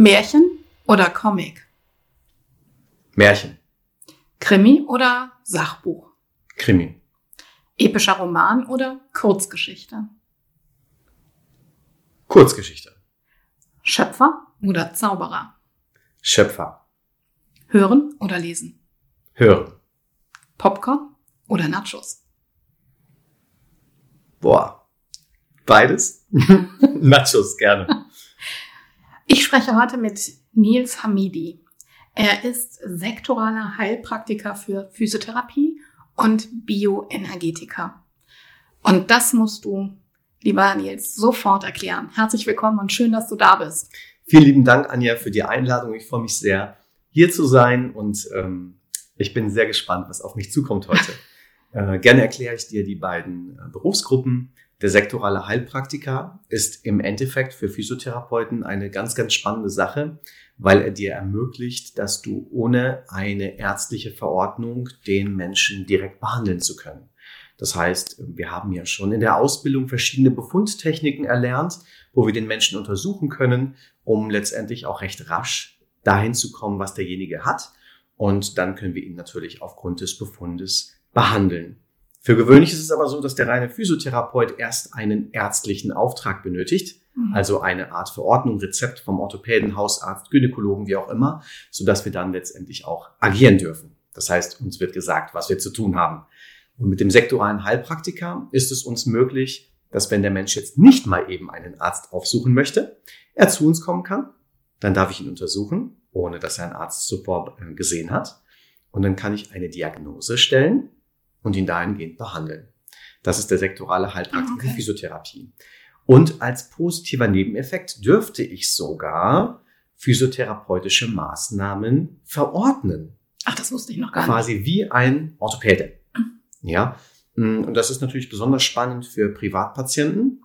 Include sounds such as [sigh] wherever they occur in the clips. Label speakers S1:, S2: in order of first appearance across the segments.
S1: Märchen oder Comic?
S2: Märchen.
S1: Krimi oder Sachbuch?
S2: Krimi.
S1: Epischer Roman oder Kurzgeschichte?
S2: Kurzgeschichte.
S1: Schöpfer oder Zauberer?
S2: Schöpfer.
S1: Hören oder lesen?
S2: Hören.
S1: Popcorn oder Nachos?
S2: Boah. Beides? [laughs] Nachos gerne.
S1: Ich spreche heute mit Nils Hamidi. Er ist sektoraler Heilpraktiker für Physiotherapie und Bioenergetiker. Und das musst du, lieber Nils, sofort erklären. Herzlich willkommen und schön, dass du da bist.
S2: Vielen lieben Dank, Anja, für die Einladung. Ich freue mich sehr, hier zu sein und ähm, ich bin sehr gespannt, was auf mich zukommt heute. [laughs] äh, gerne erkläre ich dir die beiden äh, Berufsgruppen. Der sektorale Heilpraktiker ist im Endeffekt für Physiotherapeuten eine ganz, ganz spannende Sache, weil er dir ermöglicht, dass du ohne eine ärztliche Verordnung den Menschen direkt behandeln zu können. Das heißt, wir haben ja schon in der Ausbildung verschiedene Befundtechniken erlernt, wo wir den Menschen untersuchen können, um letztendlich auch recht rasch dahin zu kommen, was derjenige hat. Und dann können wir ihn natürlich aufgrund des Befundes behandeln. Für gewöhnlich ist es aber so, dass der reine Physiotherapeut erst einen ärztlichen Auftrag benötigt, mhm. also eine Art Verordnung, Rezept vom Orthopäden, Hausarzt, Gynäkologen, wie auch immer, so dass wir dann letztendlich auch agieren dürfen. Das heißt, uns wird gesagt, was wir zu tun haben. Und mit dem sektoralen Heilpraktiker ist es uns möglich, dass wenn der Mensch jetzt nicht mal eben einen Arzt aufsuchen möchte, er zu uns kommen kann, dann darf ich ihn untersuchen, ohne dass er einen Arzt zuvor äh, gesehen hat. Und dann kann ich eine Diagnose stellen und ihn dahingehend behandeln. Das ist der sektorale Heilpraktiker okay. Physiotherapie. Und als positiver Nebeneffekt dürfte ich sogar physiotherapeutische Maßnahmen verordnen.
S1: Ach, das wusste ich noch gar
S2: nicht. Quasi wie ein Orthopäde. Ja. Und das ist natürlich besonders spannend für Privatpatienten,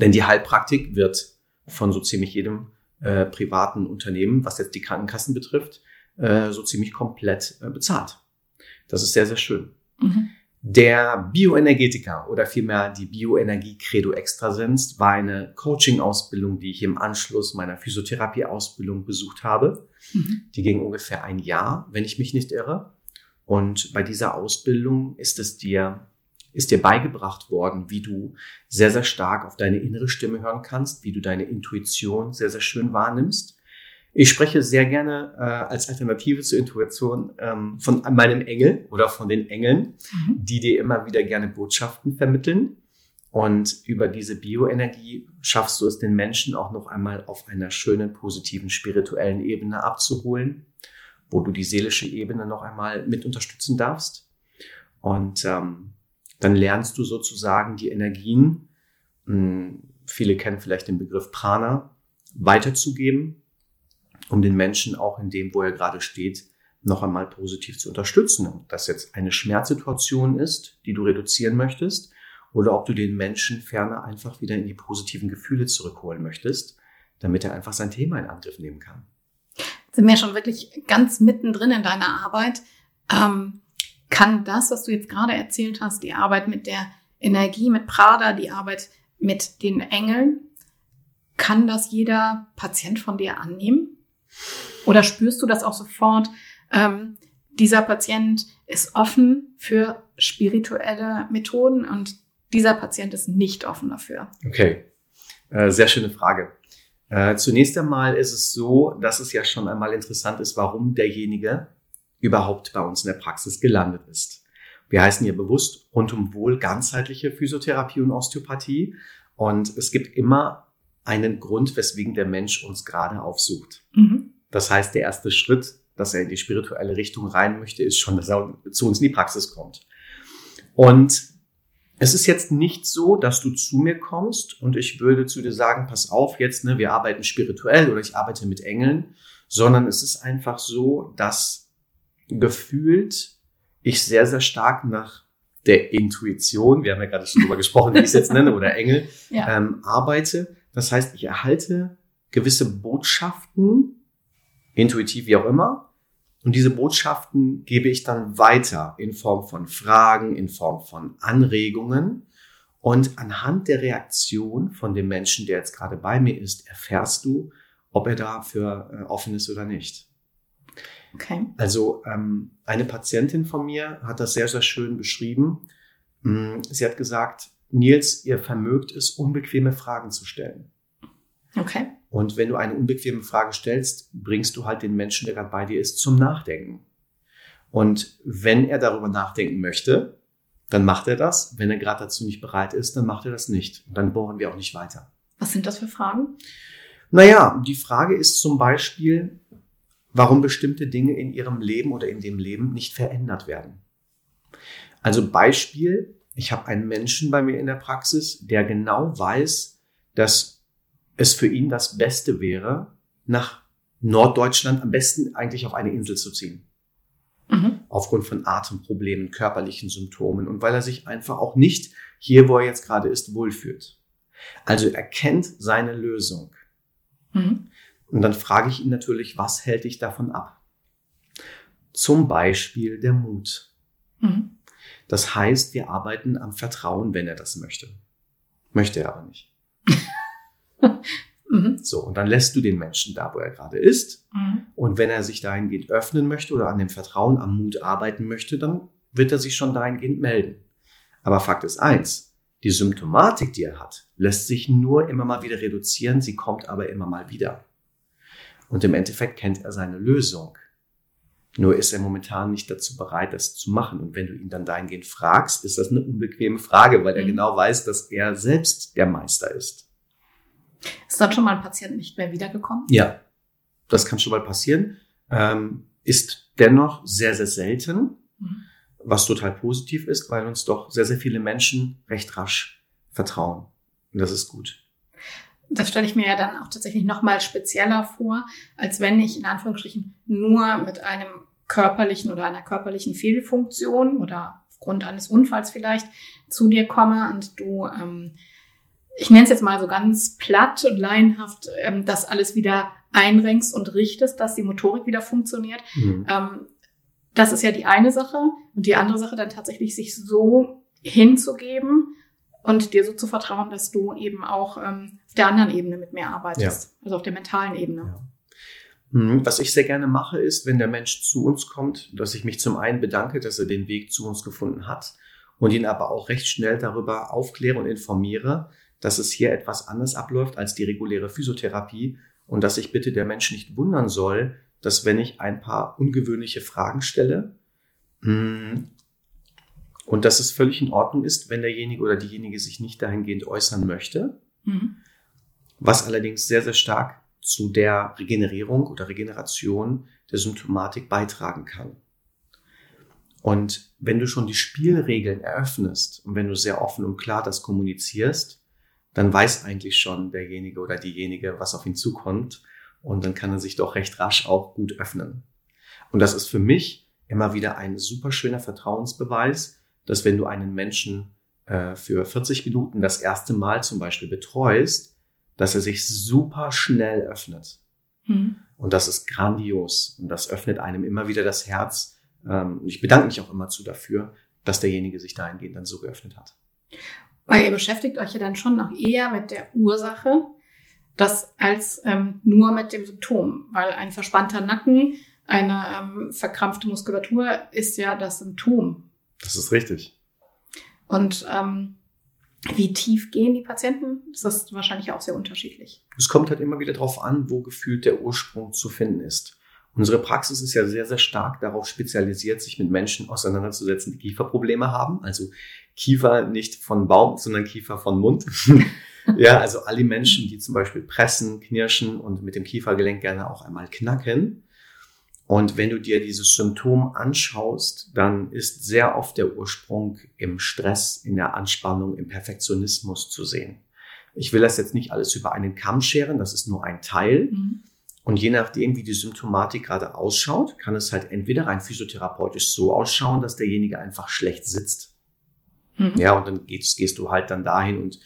S2: denn die Heilpraktik wird von so ziemlich jedem äh, privaten Unternehmen, was jetzt die Krankenkassen betrifft, äh, so ziemlich komplett äh, bezahlt. Das ist sehr, sehr schön. Mhm. Der Bioenergetiker oder vielmehr die Bioenergie Credo Extrasens war eine Coaching-Ausbildung, die ich im Anschluss meiner Physiotherapie-Ausbildung besucht habe. Mhm. Die ging ungefähr ein Jahr, wenn ich mich nicht irre. Und bei dieser Ausbildung ist es dir, ist dir beigebracht worden, wie du sehr, sehr stark auf deine innere Stimme hören kannst, wie du deine Intuition sehr, sehr schön wahrnimmst, ich spreche sehr gerne äh, als Alternative zur Intuition ähm, von meinem Engel oder von den Engeln, mhm. die dir immer wieder gerne Botschaften vermitteln. Und über diese Bioenergie schaffst du es den Menschen auch noch einmal auf einer schönen, positiven, spirituellen Ebene abzuholen, wo du die seelische Ebene noch einmal mit unterstützen darfst. Und ähm, dann lernst du sozusagen die Energien, mh, hm, viele kennen vielleicht den Begriff Prana, weiterzugeben um den Menschen auch in dem, wo er gerade steht, noch einmal positiv zu unterstützen. Ob das jetzt eine Schmerzsituation ist, die du reduzieren möchtest, oder ob du den Menschen ferner einfach wieder in die positiven Gefühle zurückholen möchtest, damit er einfach sein Thema in Angriff nehmen kann.
S1: Sind wir schon wirklich ganz mittendrin in deiner Arbeit. Ähm, kann das, was du jetzt gerade erzählt hast, die Arbeit mit der Energie, mit Prada, die Arbeit mit den Engeln, kann das jeder Patient von dir annehmen? Oder spürst du das auch sofort? Ähm, dieser Patient ist offen für spirituelle Methoden und dieser Patient ist nicht offen dafür.
S2: Okay, äh, sehr schöne Frage. Äh, zunächst einmal ist es so, dass es ja schon einmal interessant ist, warum derjenige überhaupt bei uns in der Praxis gelandet ist. Wir heißen hier bewusst rundum wohl ganzheitliche Physiotherapie und Osteopathie. Und es gibt immer einen Grund, weswegen der Mensch uns gerade aufsucht. Mhm. Das heißt, der erste Schritt, dass er in die spirituelle Richtung rein möchte, ist schon, dass er zu uns in die Praxis kommt. Und es ist jetzt nicht so, dass du zu mir kommst und ich würde zu dir sagen, pass auf jetzt, ne, wir arbeiten spirituell oder ich arbeite mit Engeln, sondern es ist einfach so, dass gefühlt ich sehr, sehr stark nach der Intuition, wir haben ja gerade schon drüber gesprochen, wie ich es jetzt nenne, [laughs] oder Engel, ja. ähm, arbeite. Das heißt, ich erhalte gewisse Botschaften, intuitiv wie auch immer, und diese Botschaften gebe ich dann weiter in Form von Fragen, in Form von Anregungen. Und anhand der Reaktion von dem Menschen, der jetzt gerade bei mir ist, erfährst du, ob er dafür äh, offen ist oder nicht. Okay. Also ähm, eine Patientin von mir hat das sehr, sehr schön beschrieben. Mm, sie hat gesagt, Nils, ihr vermögt es, unbequeme Fragen zu stellen. Okay. Und wenn du eine unbequeme Frage stellst, bringst du halt den Menschen, der gerade bei dir ist, zum Nachdenken. Und wenn er darüber nachdenken möchte, dann macht er das. Wenn er gerade dazu nicht bereit ist, dann macht er das nicht. Und dann bohren wir auch nicht weiter.
S1: Was sind das für Fragen?
S2: Naja, die Frage ist zum Beispiel, warum bestimmte Dinge in ihrem Leben oder in dem Leben nicht verändert werden. Also Beispiel, ich habe einen Menschen bei mir in der Praxis, der genau weiß, dass es für ihn das Beste wäre, nach Norddeutschland am besten eigentlich auf eine Insel zu ziehen. Mhm. Aufgrund von Atemproblemen, körperlichen Symptomen und weil er sich einfach auch nicht hier, wo er jetzt gerade ist, wohlfühlt. Also er kennt seine Lösung. Mhm. Und dann frage ich ihn natürlich, was hält dich davon ab? Zum Beispiel der Mut. Mhm. Das heißt, wir arbeiten am Vertrauen, wenn er das möchte. Möchte er aber nicht. [laughs] mhm. So, und dann lässt du den Menschen da, wo er gerade ist. Mhm. Und wenn er sich dahingehend öffnen möchte oder an dem Vertrauen, am Mut arbeiten möchte, dann wird er sich schon dahingehend melden. Aber Fakt ist eins, die Symptomatik, die er hat, lässt sich nur immer mal wieder reduzieren, sie kommt aber immer mal wieder. Und im Endeffekt kennt er seine Lösung. Nur ist er momentan nicht dazu bereit, das zu machen. Und wenn du ihn dann dahingehend fragst, ist das eine unbequeme Frage, weil er mhm. genau weiß, dass er selbst der Meister ist.
S1: Ist dann schon mal ein Patient nicht mehr wiedergekommen?
S2: Ja, das kann schon mal passieren. Ähm, ist dennoch sehr, sehr selten, mhm. was total positiv ist, weil uns doch sehr, sehr viele Menschen recht rasch vertrauen. Und das ist gut
S1: das stelle ich mir ja dann auch tatsächlich noch mal spezieller vor, als wenn ich in Anführungsstrichen nur mit einem körperlichen oder einer körperlichen Fehlfunktion oder aufgrund eines Unfalls vielleicht zu dir komme und du, ähm, ich nenne es jetzt mal so ganz platt und laienhaft, ähm, das alles wieder einrenkst und richtest, dass die Motorik wieder funktioniert. Mhm. Ähm, das ist ja die eine Sache. Und die andere Sache dann tatsächlich sich so hinzugeben, und dir so zu vertrauen, dass du eben auch ähm, auf der anderen Ebene mit mir arbeitest, ja. also auf der mentalen Ebene. Ja.
S2: Mhm. Was ich sehr gerne mache, ist, wenn der Mensch zu uns kommt, dass ich mich zum einen bedanke, dass er den Weg zu uns gefunden hat und ihn aber auch recht schnell darüber aufkläre und informiere, dass es hier etwas anders abläuft als die reguläre Physiotherapie und dass ich bitte der Mensch nicht wundern soll, dass wenn ich ein paar ungewöhnliche Fragen stelle, hm, und dass es völlig in Ordnung ist, wenn derjenige oder diejenige sich nicht dahingehend äußern möchte. Mhm. Was allerdings sehr, sehr stark zu der Regenerierung oder Regeneration der Symptomatik beitragen kann. Und wenn du schon die Spielregeln eröffnest und wenn du sehr offen und klar das kommunizierst, dann weiß eigentlich schon derjenige oder diejenige, was auf ihn zukommt. Und dann kann er sich doch recht rasch auch gut öffnen. Und das ist für mich immer wieder ein super schöner Vertrauensbeweis, dass wenn du einen Menschen äh, für 40 Minuten das erste Mal zum Beispiel betreust, dass er sich super schnell öffnet. Mhm. Und das ist grandios. Und das öffnet einem immer wieder das Herz. Ähm, und ich bedanke mich auch immer zu dafür, dass derjenige sich dahingehend dann so geöffnet hat.
S1: Weil ihr beschäftigt euch ja dann schon noch eher mit der Ursache, das als ähm, nur mit dem Symptom. Weil ein verspannter Nacken, eine ähm, verkrampfte Muskulatur ist ja das Symptom
S2: das ist richtig.
S1: Und ähm, wie tief gehen die Patienten? Das ist wahrscheinlich auch sehr unterschiedlich.
S2: Es kommt halt immer wieder darauf an, wo gefühlt der Ursprung zu finden ist. Unsere Praxis ist ja sehr, sehr stark darauf spezialisiert, sich mit Menschen auseinanderzusetzen, die Kieferprobleme haben. Also Kiefer nicht von Baum, sondern Kiefer von Mund. [laughs] ja, also alle Menschen, die zum Beispiel pressen, knirschen und mit dem Kiefergelenk gerne auch einmal knacken. Und wenn du dir dieses Symptom anschaust, dann ist sehr oft der Ursprung im Stress, in der Anspannung, im Perfektionismus zu sehen. Ich will das jetzt nicht alles über einen Kamm scheren, das ist nur ein Teil. Mhm. Und je nachdem, wie die Symptomatik gerade ausschaut, kann es halt entweder rein physiotherapeutisch so ausschauen, dass derjenige einfach schlecht sitzt. Mhm. Ja, und dann gehst, gehst du halt dann dahin und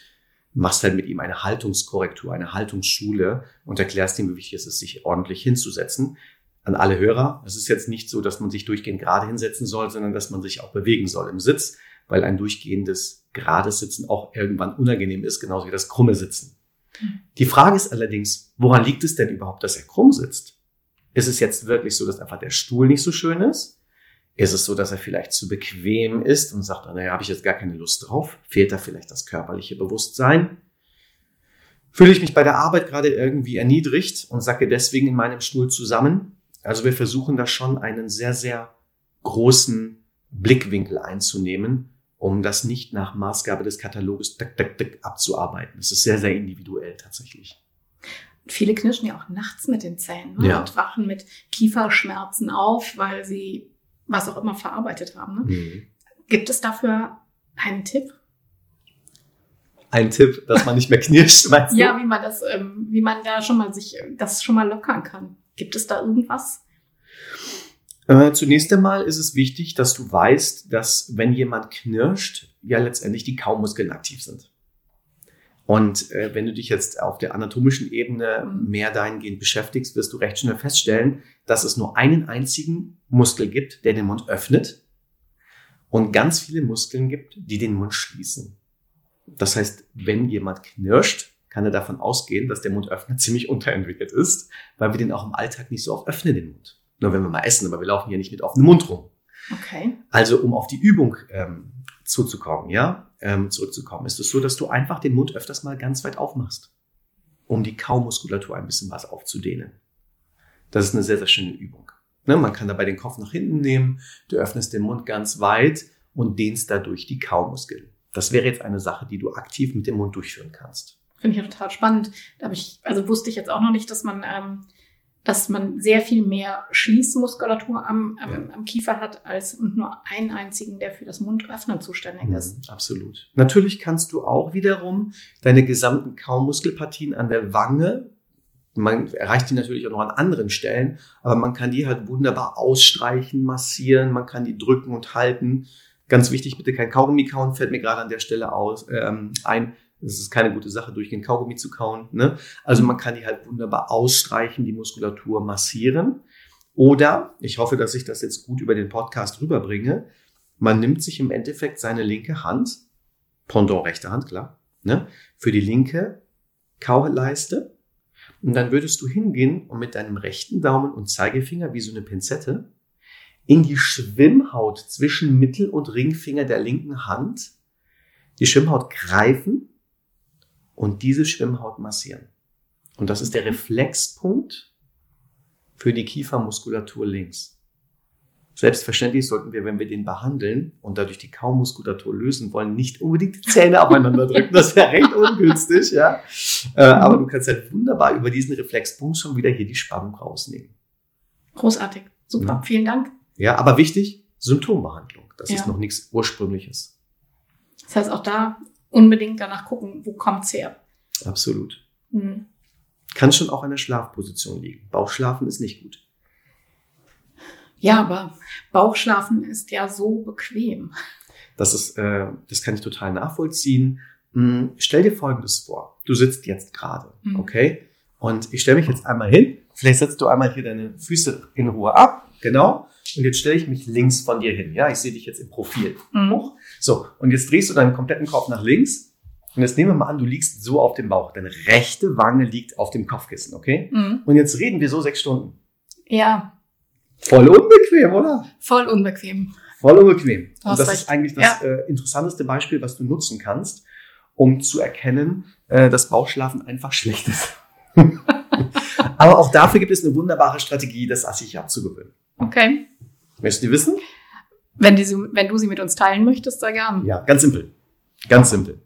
S2: machst halt mit ihm eine Haltungskorrektur, eine Haltungsschule und erklärst ihm, wie wichtig es ist, sich ordentlich hinzusetzen. An alle Hörer, es ist jetzt nicht so, dass man sich durchgehend gerade hinsetzen soll, sondern dass man sich auch bewegen soll im Sitz, weil ein durchgehendes gerades Sitzen auch irgendwann unangenehm ist, genauso wie das krumme Sitzen. Die Frage ist allerdings, woran liegt es denn überhaupt, dass er krumm sitzt? Ist es jetzt wirklich so, dass einfach der Stuhl nicht so schön ist? Ist es so, dass er vielleicht zu bequem ist und sagt, naja, habe ich jetzt gar keine Lust drauf? Fehlt da vielleicht das körperliche Bewusstsein? Fühle ich mich bei der Arbeit gerade irgendwie erniedrigt und sacke deswegen in meinem Stuhl zusammen? Also wir versuchen da schon einen sehr, sehr großen Blickwinkel einzunehmen um das nicht nach Maßgabe des Kataloges dick, dick, dick, abzuarbeiten. Das ist sehr, sehr individuell tatsächlich.
S1: Viele knirschen ja auch nachts mit den Zähnen ne? ja. und wachen mit Kieferschmerzen auf, weil sie was auch immer verarbeitet haben. Ne? Mhm. Gibt es dafür einen Tipp?
S2: Ein Tipp, dass man nicht mehr knirscht,
S1: meinst du? Ja, wie man das, ähm, wie man da schon mal sich das schon mal lockern kann. Gibt es da irgendwas?
S2: Äh, zunächst einmal ist es wichtig, dass du weißt, dass wenn jemand knirscht, ja letztendlich die Kaumuskeln aktiv sind. Und äh, wenn du dich jetzt auf der anatomischen Ebene mehr dahingehend beschäftigst, wirst du recht schnell feststellen, dass es nur einen einzigen Muskel gibt, der den Mund öffnet und ganz viele Muskeln gibt, die den Mund schließen. Das heißt, wenn jemand knirscht, kann er davon ausgehen, dass der Mundöffner [laughs] ziemlich unterentwickelt ist, weil wir den auch im Alltag nicht so oft öffnen, den Mund. Nur wenn wir mal essen, aber wir laufen hier nicht mit offenem Mund rum.
S1: Okay.
S2: Also um auf die Übung ähm, zuzukommen, ja, ähm, zurückzukommen, ist es so, dass du einfach den Mund öfters mal ganz weit aufmachst, um die Kaumuskulatur ein bisschen was aufzudehnen. Das ist eine sehr, sehr schöne Übung. Ne, man kann dabei den Kopf nach hinten nehmen, du öffnest den Mund ganz weit und dehnst dadurch die Kaumuskeln. Das wäre jetzt eine Sache, die du aktiv mit dem Mund durchführen kannst.
S1: Finde ich ja total spannend. Da habe ich, also wusste ich jetzt auch noch nicht, dass man ähm, dass man sehr viel mehr Schließmuskulatur am, am, ja. am Kiefer hat als nur einen einzigen, der für das Mundöffnen zuständig ist.
S2: Mhm, absolut. Natürlich kannst du auch wiederum deine gesamten Kaumuskelpartien an der Wange man erreicht die natürlich auch noch an anderen Stellen, aber man kann die halt wunderbar ausstreichen, massieren, man kann die drücken und halten. Ganz wichtig, bitte kein Kaugummi kauen, fällt mir gerade an der Stelle aus, ähm, ein. Es ist keine gute Sache, durchgehend Kaugummi zu kauen. Ne? Also man kann die halt wunderbar ausstreichen, die Muskulatur massieren. Oder, ich hoffe, dass ich das jetzt gut über den Podcast rüberbringe, man nimmt sich im Endeffekt seine linke Hand, Pendant rechte Hand, klar, ne, für die linke Kauleiste. Und dann würdest du hingehen und mit deinem rechten Daumen und Zeigefinger wie so eine Pinzette in die Schwimmhaut zwischen Mittel- und Ringfinger der linken Hand die Schwimmhaut greifen und diese Schwimmhaut massieren. Und das ist der Reflexpunkt für die Kiefermuskulatur links. Selbstverständlich sollten wir, wenn wir den behandeln und dadurch die Kaumuskulatur lösen wollen, nicht unbedingt die Zähne [laughs] aufeinander drücken. Das wäre recht ungünstig, ja. Äh, aber du kannst halt wunderbar über diesen Reflexpunkt schon wieder hier die Spannung rausnehmen.
S1: Großartig. Super. Ja. Vielen Dank.
S2: Ja, aber wichtig, Symptombehandlung. Das ja. ist noch nichts Ursprüngliches.
S1: Das heißt, auch da unbedingt danach gucken, wo kommt's her.
S2: Absolut. Mhm. Kann schon auch an der Schlafposition liegen. Bauchschlafen ist nicht gut.
S1: Ja, aber Bauchschlafen ist ja so bequem.
S2: Das ist, äh, das kann ich total nachvollziehen. Hm, stell dir Folgendes vor. Du sitzt jetzt gerade, mhm. okay? Und ich stelle mich jetzt einmal hin. Vielleicht setzt du einmal hier deine Füße in Ruhe ab. Genau. Und jetzt stelle ich mich links von dir hin. Ja, ich sehe dich jetzt im Profil. Mhm. So, und jetzt drehst du deinen kompletten Kopf nach links. Und jetzt nehmen wir mal an, du liegst so auf dem Bauch. Deine rechte Wange liegt auf dem Kopfkissen, okay? Mhm. Und jetzt reden wir so sechs Stunden.
S1: Ja.
S2: Voll unbequem, oder?
S1: Voll unbequem.
S2: Voll unbequem. Und das recht. ist eigentlich das ja. äh, interessanteste Beispiel, was du nutzen kannst, um zu erkennen, äh, dass Bauchschlafen einfach schlecht ist. [laughs] Aber auch dafür gibt es eine wunderbare Strategie, das assig abzugewöhnen.
S1: Okay.
S2: Möchtest du wissen?
S1: Wenn, die, wenn du sie mit uns teilen möchtest, sehr gern.
S2: Ja, ganz simpel. Ganz simpel.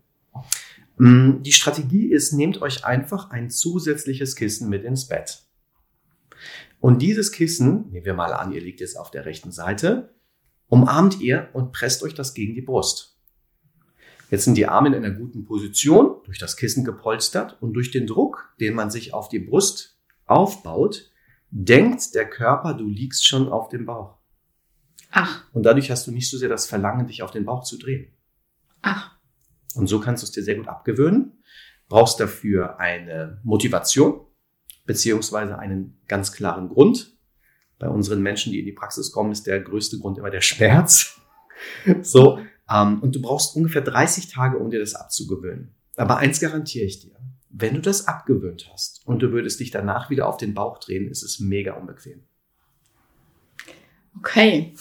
S2: Mm, die Strategie ist, nehmt euch einfach ein zusätzliches Kissen mit ins Bett. Und dieses Kissen, nehmen wir mal an, ihr liegt jetzt auf der rechten Seite, umarmt ihr und presst euch das gegen die Brust. Jetzt sind die Arme in einer guten Position, durch das Kissen gepolstert und durch den Druck, den man sich auf die Brust aufbaut, denkt der Körper, du liegst schon auf dem Bauch.
S1: Ach.
S2: Und dadurch hast du nicht so sehr das Verlangen, dich auf den Bauch zu drehen.
S1: Ach.
S2: Und so kannst du es dir sehr gut abgewöhnen. Brauchst dafür eine Motivation beziehungsweise einen ganz klaren Grund. Bei unseren Menschen, die in die Praxis kommen, ist der größte Grund immer der Schmerz. [laughs] so. Ähm, und du brauchst ungefähr 30 Tage, um dir das abzugewöhnen. Aber eins garantiere ich dir. Wenn du das abgewöhnt hast und du würdest dich danach wieder auf den Bauch drehen, ist es mega unbequem.
S1: Okay.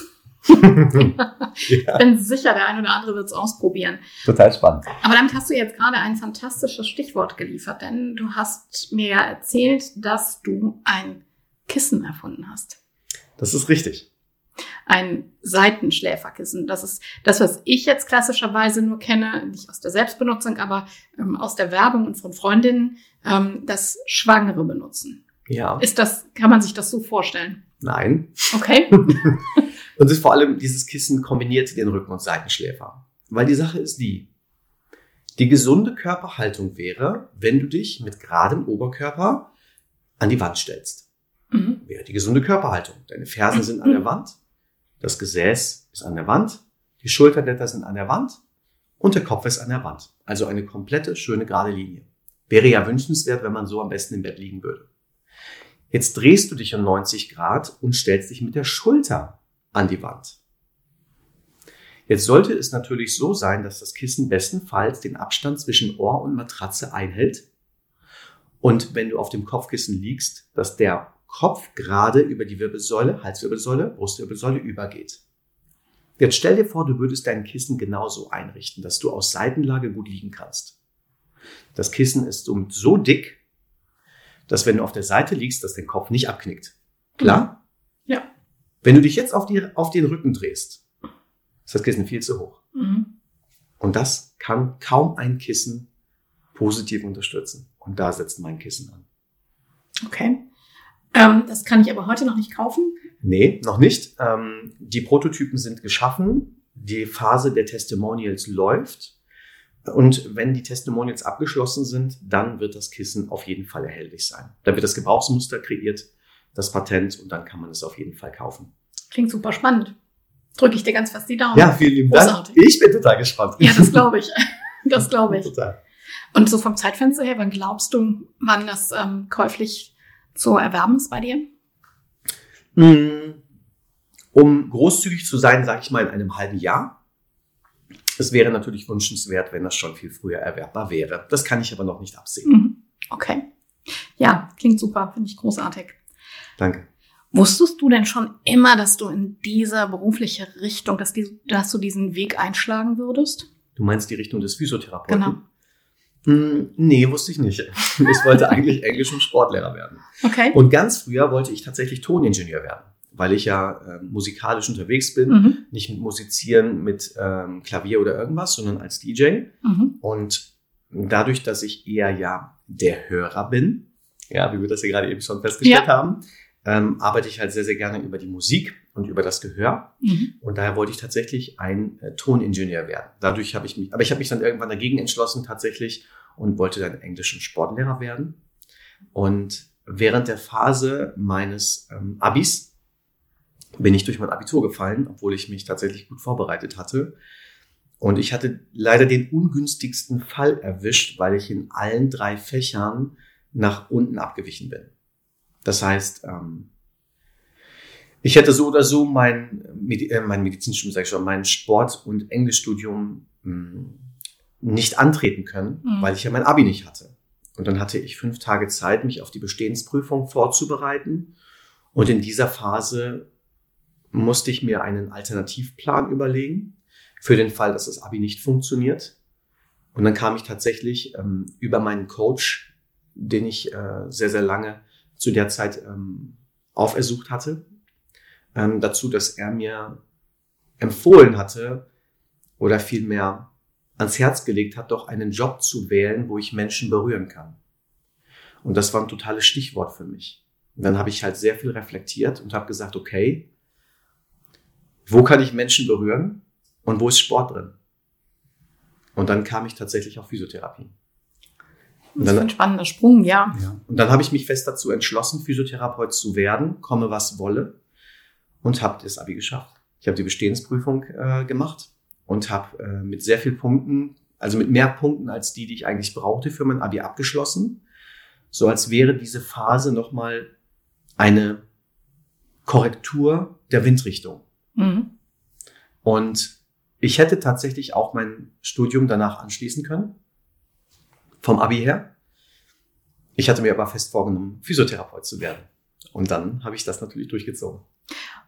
S1: [laughs] Ich bin sicher, der eine oder andere wird es ausprobieren.
S2: Total spannend.
S1: Aber damit hast du jetzt gerade ein fantastisches Stichwort geliefert, denn du hast mir ja erzählt, dass du ein Kissen erfunden hast.
S2: Das ist richtig.
S1: Ein Seitenschläferkissen. Das ist das, was ich jetzt klassischerweise nur kenne, nicht aus der Selbstbenutzung, aber ähm, aus der Werbung und von Freundinnen, ähm, das Schwangere benutzen.
S2: Ja.
S1: Ist das, kann man sich das so vorstellen?
S2: Nein.
S1: Okay. [laughs]
S2: Und es ist vor allem dieses Kissen kombiniert den Rücken- und Seitenschläfer. Weil die Sache ist die, die gesunde Körperhaltung wäre, wenn du dich mit geradem Oberkörper an die Wand stellst.
S1: Mhm.
S2: Wäre die gesunde Körperhaltung. Deine Fersen sind an der Wand, das Gesäß ist an der Wand, die Schulterblätter sind an der Wand und der Kopf ist an der Wand. Also eine komplette, schöne, gerade Linie. Wäre ja wünschenswert, wenn man so am besten im Bett liegen würde. Jetzt drehst du dich um 90 Grad und stellst dich mit der Schulter an die Wand. Jetzt sollte es natürlich so sein, dass das Kissen bestenfalls den Abstand zwischen Ohr und Matratze einhält. Und wenn du auf dem Kopfkissen liegst, dass der Kopf gerade über die Wirbelsäule, Halswirbelsäule, Brustwirbelsäule übergeht. Jetzt stell dir vor, du würdest dein Kissen genauso einrichten, dass du aus Seitenlage gut liegen kannst. Das Kissen ist so dick, dass wenn du auf der Seite liegst, dass dein Kopf nicht abknickt. Klar?
S1: Ja.
S2: Wenn du dich jetzt auf, die, auf den Rücken drehst, ist das Kissen viel zu hoch.
S1: Mhm.
S2: Und das kann kaum ein Kissen positiv unterstützen. Und da setzt mein Kissen an.
S1: Okay. Ähm, das kann ich aber heute noch nicht kaufen.
S2: Nee, noch nicht. Ähm, die Prototypen sind geschaffen. Die Phase der Testimonials läuft. Und wenn die Testimonials abgeschlossen sind, dann wird das Kissen auf jeden Fall erhältlich sein. Dann wird das Gebrauchsmuster kreiert, das Patent, und dann kann man es auf jeden Fall kaufen.
S1: Klingt super spannend. Drücke ich dir ganz fest die Daumen.
S2: Ja, vielen lieben
S1: Großartig.
S2: Dank. Ich bin total gespannt.
S1: Ja, das glaube ich. [laughs] Das glaube ich.
S2: Total.
S1: Und so vom Zeitfenster her, wann glaubst du, wann das ähm, käuflich zu erwerben ist bei dir?
S2: Mm, Um großzügig zu sein, sage ich mal in einem halben Jahr. Es wäre natürlich wünschenswert, wenn das schon viel früher erwerbbar wäre. Das kann ich aber noch nicht absehen.
S1: Mhm. Okay. Ja, klingt super, finde ich großartig.
S2: Danke.
S1: Wusstest du denn schon immer, dass du in diese berufliche Richtung, dass, die, dass du diesen Weg einschlagen würdest?
S2: Du meinst die Richtung des Physiotherapeuten?
S1: Genau.
S2: Mm, Nee, wusste ich nicht. Ich wollte eigentlich Englisch- und Sportlehrer werden.
S1: Okay.
S2: Und ganz früher wollte ich tatsächlich Toningenieur werden, weil ich ja äh, musikalisch unterwegs bin.
S1: Mhm.
S2: Nicht mit Musizieren, mit ähm, Klavier oder irgendwas, sondern als DJ.
S1: Mhm.
S2: Und dadurch, dass ich eher ja der Hörer bin, ja, wie wir das ja gerade eben schon festgestellt haben, ähm, arbeite ich halt sehr, sehr gerne über die Musik und über das Gehör.
S1: Mhm.
S2: Und daher wollte ich tatsächlich ein äh, Toningenieur werden. Dadurch habe ich mich, aber ich habe mich dann irgendwann dagegen entschlossen tatsächlich und wollte dann englischen Sportlehrer werden. Und während der Phase meines ähm, Abis bin ich durch mein Abitur gefallen, obwohl ich mich tatsächlich gut vorbereitet hatte. Und ich hatte leider den ungünstigsten Fall erwischt, weil ich in allen drei Fächern nach unten abgewichen bin. Das heißt, ähm, ich hätte so oder so mein, Medi äh, mein Medizinstudium, sag ich schon, mein Sport- und Englischstudium mh, nicht antreten können,
S1: Mhm.
S2: weil ich ja mein Abi nicht hatte. Und dann hatte ich fünf Tage Zeit, mich auf die Bestehensprüfung vorzubereiten. Und in dieser Phase musste ich mir einen Alternativplan überlegen, für den Fall, dass das Abi nicht funktioniert. Und dann kam ich tatsächlich ähm, über meinen Coach den ich äh, sehr, sehr lange zu der Zeit ähm, aufersucht hatte, ähm, dazu, dass er mir empfohlen hatte oder vielmehr ans Herz gelegt hat, doch einen Job zu wählen, wo ich Menschen berühren kann. Und das war ein totales Stichwort für mich. Und dann habe ich halt sehr viel reflektiert und habe gesagt, okay, wo kann ich Menschen berühren und wo ist Sport drin? Und dann kam ich tatsächlich auf Physiotherapie.
S1: Und das ist ein spannender Sprung, ja.
S2: ja. Und dann habe ich mich fest dazu entschlossen, Physiotherapeut zu werden, komme was wolle, und habe das Abi geschafft. Ich habe die Bestehensprüfung äh, gemacht und habe äh, mit sehr viel Punkten, also mit mehr Punkten als die, die ich eigentlich brauchte für mein Abi abgeschlossen. So als wäre diese Phase nochmal eine Korrektur der Windrichtung. Mhm. Und ich hätte tatsächlich auch mein Studium danach anschließen können vom Abi her. Ich hatte mir aber fest vorgenommen, Physiotherapeut zu werden. Und dann habe ich das natürlich durchgezogen.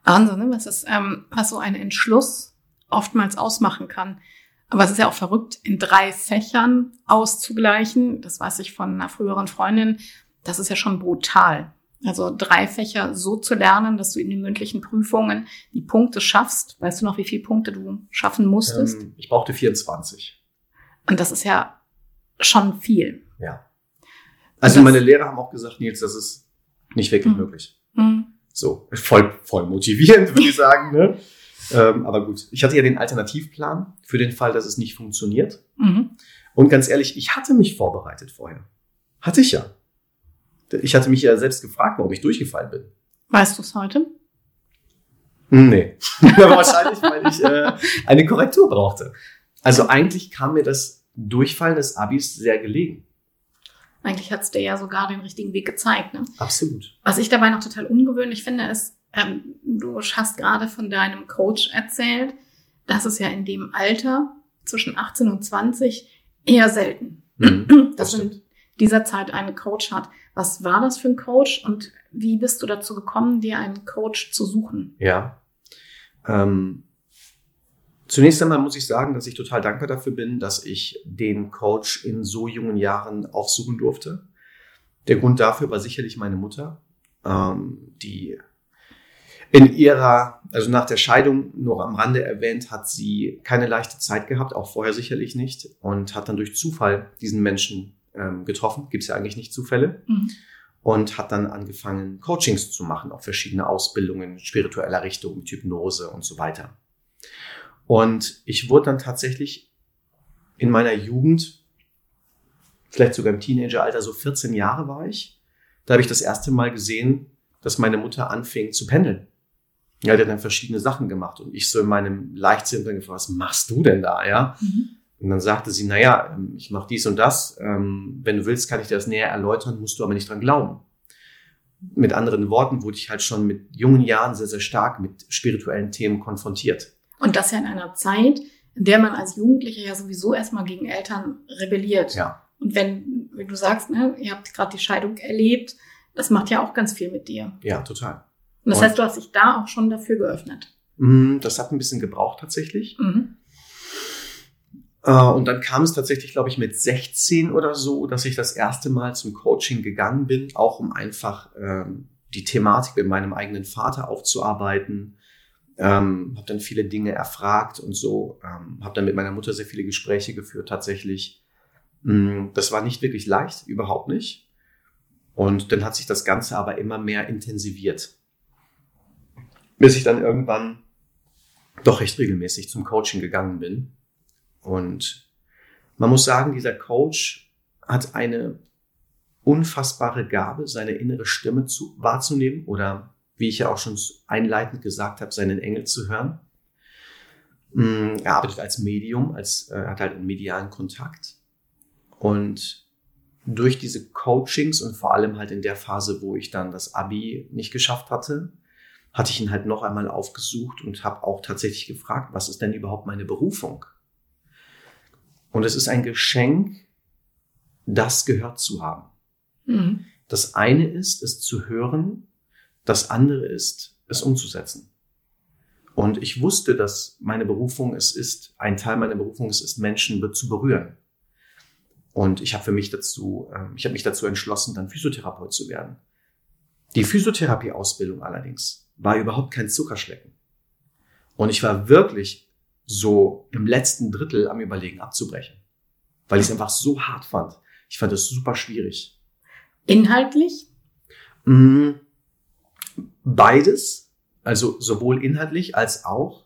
S1: Wahnsinn, ne? was, ist, ähm, was so ein Entschluss oftmals ausmachen kann. Aber es ist ja auch verrückt, in drei Fächern auszugleichen. Das weiß ich von einer früheren Freundin. Das ist ja schon brutal. Also drei Fächer so zu lernen, dass du in den mündlichen Prüfungen die Punkte schaffst. Weißt du noch, wie viele Punkte du schaffen musstest? Ähm,
S2: ich brauchte 24.
S1: Und das ist ja schon viel.
S2: Ja. Also meine Lehrer haben auch gesagt, Nils, das ist nicht wirklich mhm. möglich. Mhm. So, voll, voll motivierend, würde ich sagen. Ne? [laughs] Ähm, aber gut, ich hatte ja den Alternativplan für den Fall, dass es nicht funktioniert. Mhm. Und ganz ehrlich, ich hatte mich vorbereitet vorher. Hatte ich ja. Ich hatte mich ja selbst gefragt, warum ich durchgefallen bin.
S1: Weißt du es heute?
S2: Nee. [laughs] Wahrscheinlich, weil ich äh, eine Korrektur brauchte. Also eigentlich kam mir das Durchfallen des Abis sehr gelegen.
S1: Eigentlich hat es dir ja sogar den richtigen Weg gezeigt. Ne?
S2: Absolut.
S1: Was ich dabei noch total ungewöhnlich finde, ist, ähm, du hast gerade von deinem Coach erzählt, dass es ja in dem Alter zwischen 18 und 20 eher selten, mhm, [clears throat] dass man in dieser Zeit einen Coach hat. Was war das für ein Coach und wie bist du dazu gekommen, dir einen Coach zu suchen?
S2: Ja. Ähm, Zunächst einmal muss ich sagen, dass ich total dankbar dafür bin, dass ich den Coach in so jungen Jahren aufsuchen durfte. Der Grund dafür war sicherlich meine Mutter, ähm, die in ihrer, also nach der Scheidung nur am Rande erwähnt, hat sie keine leichte Zeit gehabt, auch vorher sicherlich nicht, und hat dann durch Zufall diesen Menschen ähm, getroffen. Gibt es ja eigentlich nicht Zufälle. Mhm. Und hat dann angefangen, Coachings zu machen, auch verschiedene Ausbildungen spiritueller Richtung, Hypnose und so weiter. Und ich wurde dann tatsächlich in meiner Jugend, vielleicht sogar im Teenageralter, so 14 Jahre war ich, da habe ich das erste Mal gesehen, dass meine Mutter anfing zu pendeln. Ja, die hat dann verschiedene Sachen gemacht und ich so in meinem Leichtsinn dann gefragt, was machst du denn da, ja? Mhm. Und dann sagte sie, na ja, ähm, ich mache dies und das. Ähm, wenn du willst, kann ich dir das näher erläutern, musst du aber nicht dran glauben. Mit anderen Worten wurde ich halt schon mit jungen Jahren sehr, sehr stark mit spirituellen Themen konfrontiert.
S1: Und das ja in einer Zeit, in der man als Jugendlicher ja sowieso erstmal gegen Eltern rebelliert.
S2: Ja.
S1: Und wenn, wie du sagst, ne, ihr habt gerade die Scheidung erlebt, das macht ja auch ganz viel mit dir.
S2: Ja, total.
S1: Und das und, heißt, du hast dich da auch schon dafür geöffnet.
S2: Mm, das hat ein bisschen gebraucht tatsächlich. Mhm. Äh, und dann kam es tatsächlich, glaube ich, mit 16 oder so, dass ich das erste Mal zum Coaching gegangen bin, auch um einfach ähm, die Thematik mit meinem eigenen Vater aufzuarbeiten, ähm, habe dann viele Dinge erfragt und so, ähm, habe dann mit meiner Mutter sehr viele Gespräche geführt tatsächlich. Mm, das war nicht wirklich leicht, überhaupt nicht. Und dann hat sich das Ganze aber immer mehr intensiviert. Bis ich dann irgendwann doch recht regelmäßig zum Coaching gegangen bin. Und man muss sagen, dieser Coach hat eine unfassbare Gabe, seine innere Stimme zu, wahrzunehmen oder wie ich ja auch schon einleitend gesagt habe, seinen Engel zu hören. Mm, er arbeitet als Medium, als, äh, hat halt einen medialen Kontakt. Und durch diese Coachings und vor allem halt in der Phase, wo ich dann das Abi nicht geschafft hatte, hatte ich ihn halt noch einmal aufgesucht und habe auch tatsächlich gefragt, was ist denn überhaupt meine Berufung? Und es ist ein Geschenk, das gehört zu haben. Mhm. Das eine ist, es zu hören, das andere ist, es umzusetzen. Und ich wusste, dass meine Berufung es ist, ein Teil meiner Berufung es ist, Menschen zu berühren. Und ich habe für mich dazu, ähm, ich habe mich dazu entschlossen, dann Physiotherapeut zu werden. Die Physiotherapie-Ausbildung allerdings war überhaupt kein Zuckerschlecken. Und ich war wirklich so im letzten Drittel am Überlegen abzubrechen, weil ich es einfach so hart fand. Ich fand es super schwierig.
S1: Inhaltlich?
S2: Mm, beides, also sowohl inhaltlich als auch,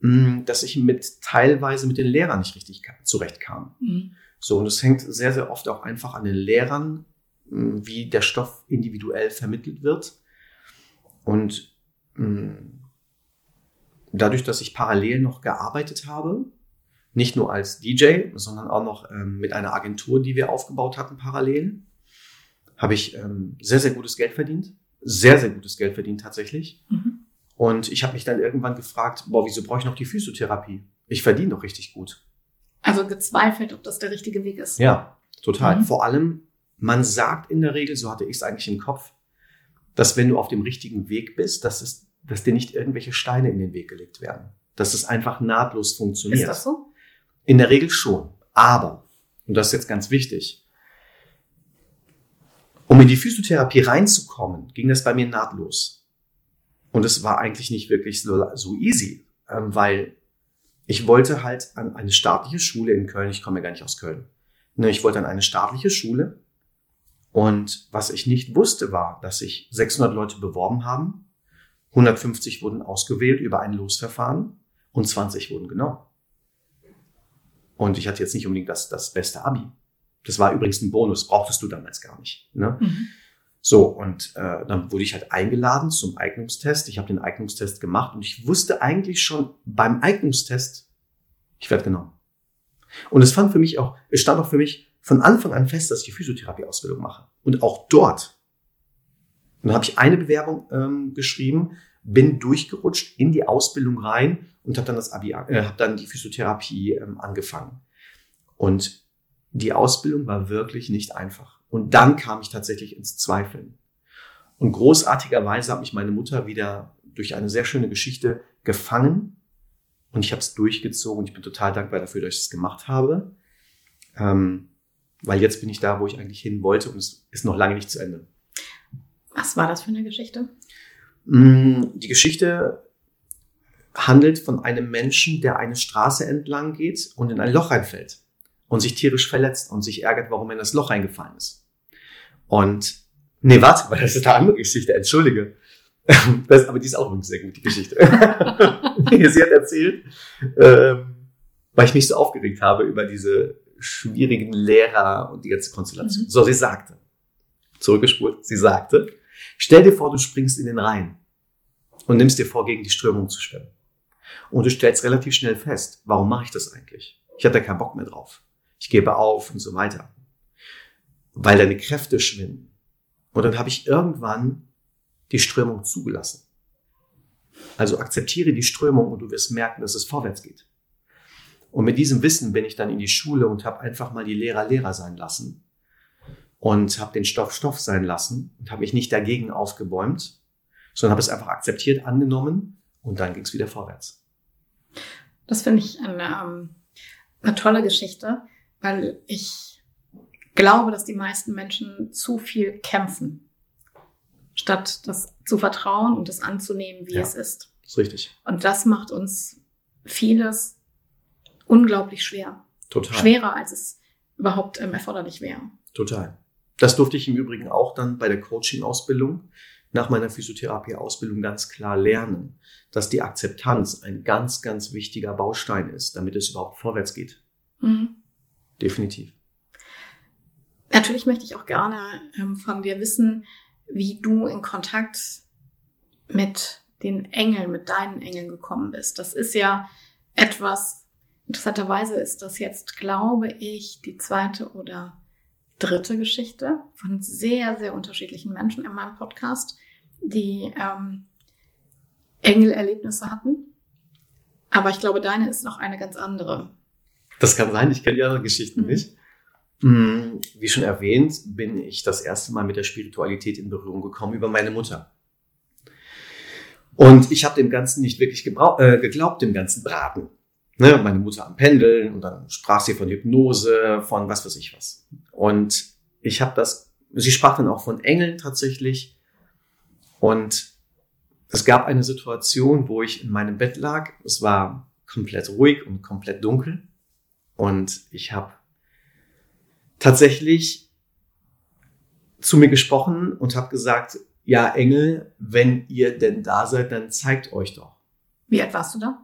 S2: mm, dass ich mit teilweise mit den Lehrern nicht richtig zurechtkam. Mhm. So, und es hängt sehr, sehr oft auch einfach an den Lehrern, mm, wie der Stoff individuell vermittelt wird. Und dadurch, dass ich parallel noch gearbeitet habe, nicht nur als DJ, sondern auch noch ähm, mit einer Agentur, die wir aufgebaut hatten parallel, habe ich ähm, sehr, sehr gutes Geld verdient. Sehr, sehr gutes Geld verdient tatsächlich. Mhm. Und ich habe mich dann irgendwann gefragt, boah, wieso brauche ich noch die Physiotherapie? Ich verdiene doch richtig gut.
S1: Also gezweifelt, ob das der richtige Weg ist.
S2: Ja, total. Mhm. Vor allem, man sagt in der Regel, so hatte ich es eigentlich im Kopf, dass wenn du auf dem richtigen Weg bist, dass, es, dass dir nicht irgendwelche Steine in den Weg gelegt werden. Dass es einfach nahtlos funktioniert. Ist
S1: das so?
S2: In der Regel schon. Aber, und das ist jetzt ganz wichtig, um in die Physiotherapie reinzukommen, ging das bei mir nahtlos. Und es war eigentlich nicht wirklich so, so easy, ähm, weil ich wollte halt an eine staatliche Schule in Köln, ich komme ja gar nicht aus Köln, ne, ich wollte an eine staatliche Schule und was ich nicht wusste war, dass sich 600 Leute beworben haben, 150 wurden ausgewählt über ein Losverfahren und 20 wurden genommen. Und ich hatte jetzt nicht unbedingt das, das beste Abi. Das war übrigens ein Bonus, brauchtest du damals gar nicht. Ne? Mhm. So, und äh, dann wurde ich halt eingeladen zum Eignungstest. Ich habe den Eignungstest gemacht und ich wusste eigentlich schon beim Eignungstest, ich werde genommen. Und es fand für mich auch, es stand auch für mich von Anfang an fest, dass ich die Physiotherapie-Ausbildung mache. Und auch dort. Und dann habe ich eine Bewerbung ähm, geschrieben, bin durchgerutscht in die Ausbildung rein und habe dann das Abi, äh, habe dann die Physiotherapie ähm, angefangen. Und die Ausbildung war wirklich nicht einfach. Und dann kam ich tatsächlich ins Zweifeln. Und großartigerweise hat mich meine Mutter wieder durch eine sehr schöne Geschichte gefangen und ich habe es durchgezogen. Ich bin total dankbar dafür, dass ich es gemacht habe, ähm, weil jetzt bin ich da, wo ich eigentlich hin wollte und es ist noch lange nicht zu Ende.
S1: Was war das für eine Geschichte?
S2: Mm, die Geschichte handelt von einem Menschen, der eine Straße entlang geht und in ein Loch reinfällt und sich tierisch verletzt und sich ärgert, warum er in das Loch reingefallen ist. Und, nee, warte, weil das ist eine andere Geschichte, entschuldige. [laughs] Das, aber die ist auch übrigens sehr gut, [laughs] die Geschichte. Sie hat erzählt, ähm, weil ich mich so aufgeregt habe über diese schwierigen Lehrer und die ganze Konstellation. Mhm. So, sie sagte, zurückgespult, sie sagte, stell dir vor, du springst in den Rhein und nimmst dir vor, gegen die Strömung zu schwimmen. Und du stellst relativ schnell fest, warum mache ich das eigentlich? Ich da keinen Bock mehr drauf. Ich gebe auf und so weiter. Weil deine Kräfte schwinden. Und dann habe ich irgendwann die Strömung zugelassen. Also akzeptiere die Strömung und du wirst merken, dass es vorwärts geht. Und mit diesem Wissen bin ich dann in die Schule und habe einfach mal die Lehrer Lehrer sein lassen und habe den Stoff Stoff sein lassen und habe mich nicht dagegen aufgebäumt, sondern habe es einfach akzeptiert, angenommen und dann ging es wieder vorwärts.
S1: Das finde ich eine, ähm, eine tolle Geschichte, weil ich glaube, dass die meisten Menschen zu viel kämpfen, statt das zu vertrauen und es anzunehmen, wie ja, es ist.
S2: Ist richtig.
S1: Und das macht uns vieles unglaublich schwer.
S2: Total.
S1: Schwerer, als es überhaupt ähm, erforderlich wäre.
S2: Total. Das durfte ich im Übrigen auch dann bei der Coaching-Ausbildung nach meiner Physiotherapie-Ausbildung ganz klar lernen, dass die Akzeptanz ein ganz, ganz wichtiger Baustein ist, damit es überhaupt vorwärts geht. Mhm. Definitiv.
S1: Natürlich möchte ich auch gerne ähm, von dir wissen, wie du in Kontakt mit den Engeln, mit deinen Engeln gekommen bist. Das ist ja etwas, interessanterweise ist das jetzt, glaube ich, die zweite oder dritte Geschichte von sehr, sehr unterschiedlichen Menschen in meinem Podcast, die ähm, Engelerlebnisse hatten. Aber ich glaube, deine ist noch eine ganz andere.
S2: Das kann sein, ich kenne die anderen Geschichten mhm. nicht. Hm, wie schon erwähnt, bin ich das erste Mal mit der Spiritualität in Berührung gekommen über meine Mutter. Und ich habe dem Ganzen nicht wirklich äh, geglaubt, dem ganzen Braten. ne, meine Mutter am Pendeln und dann sprach sie von Hypnose, von was weiß ich was. Und ich habe das, sie sprach dann auch von Engeln tatsächlich. Und es gab eine Situation, wo ich in meinem Bett lag. Es war komplett ruhig und komplett dunkel. Und ich habe tatsächlich zu mir gesprochen und habe gesagt, ja, Engel, wenn ihr denn da seid, dann zeigt euch doch.
S1: Wie alt warst du da?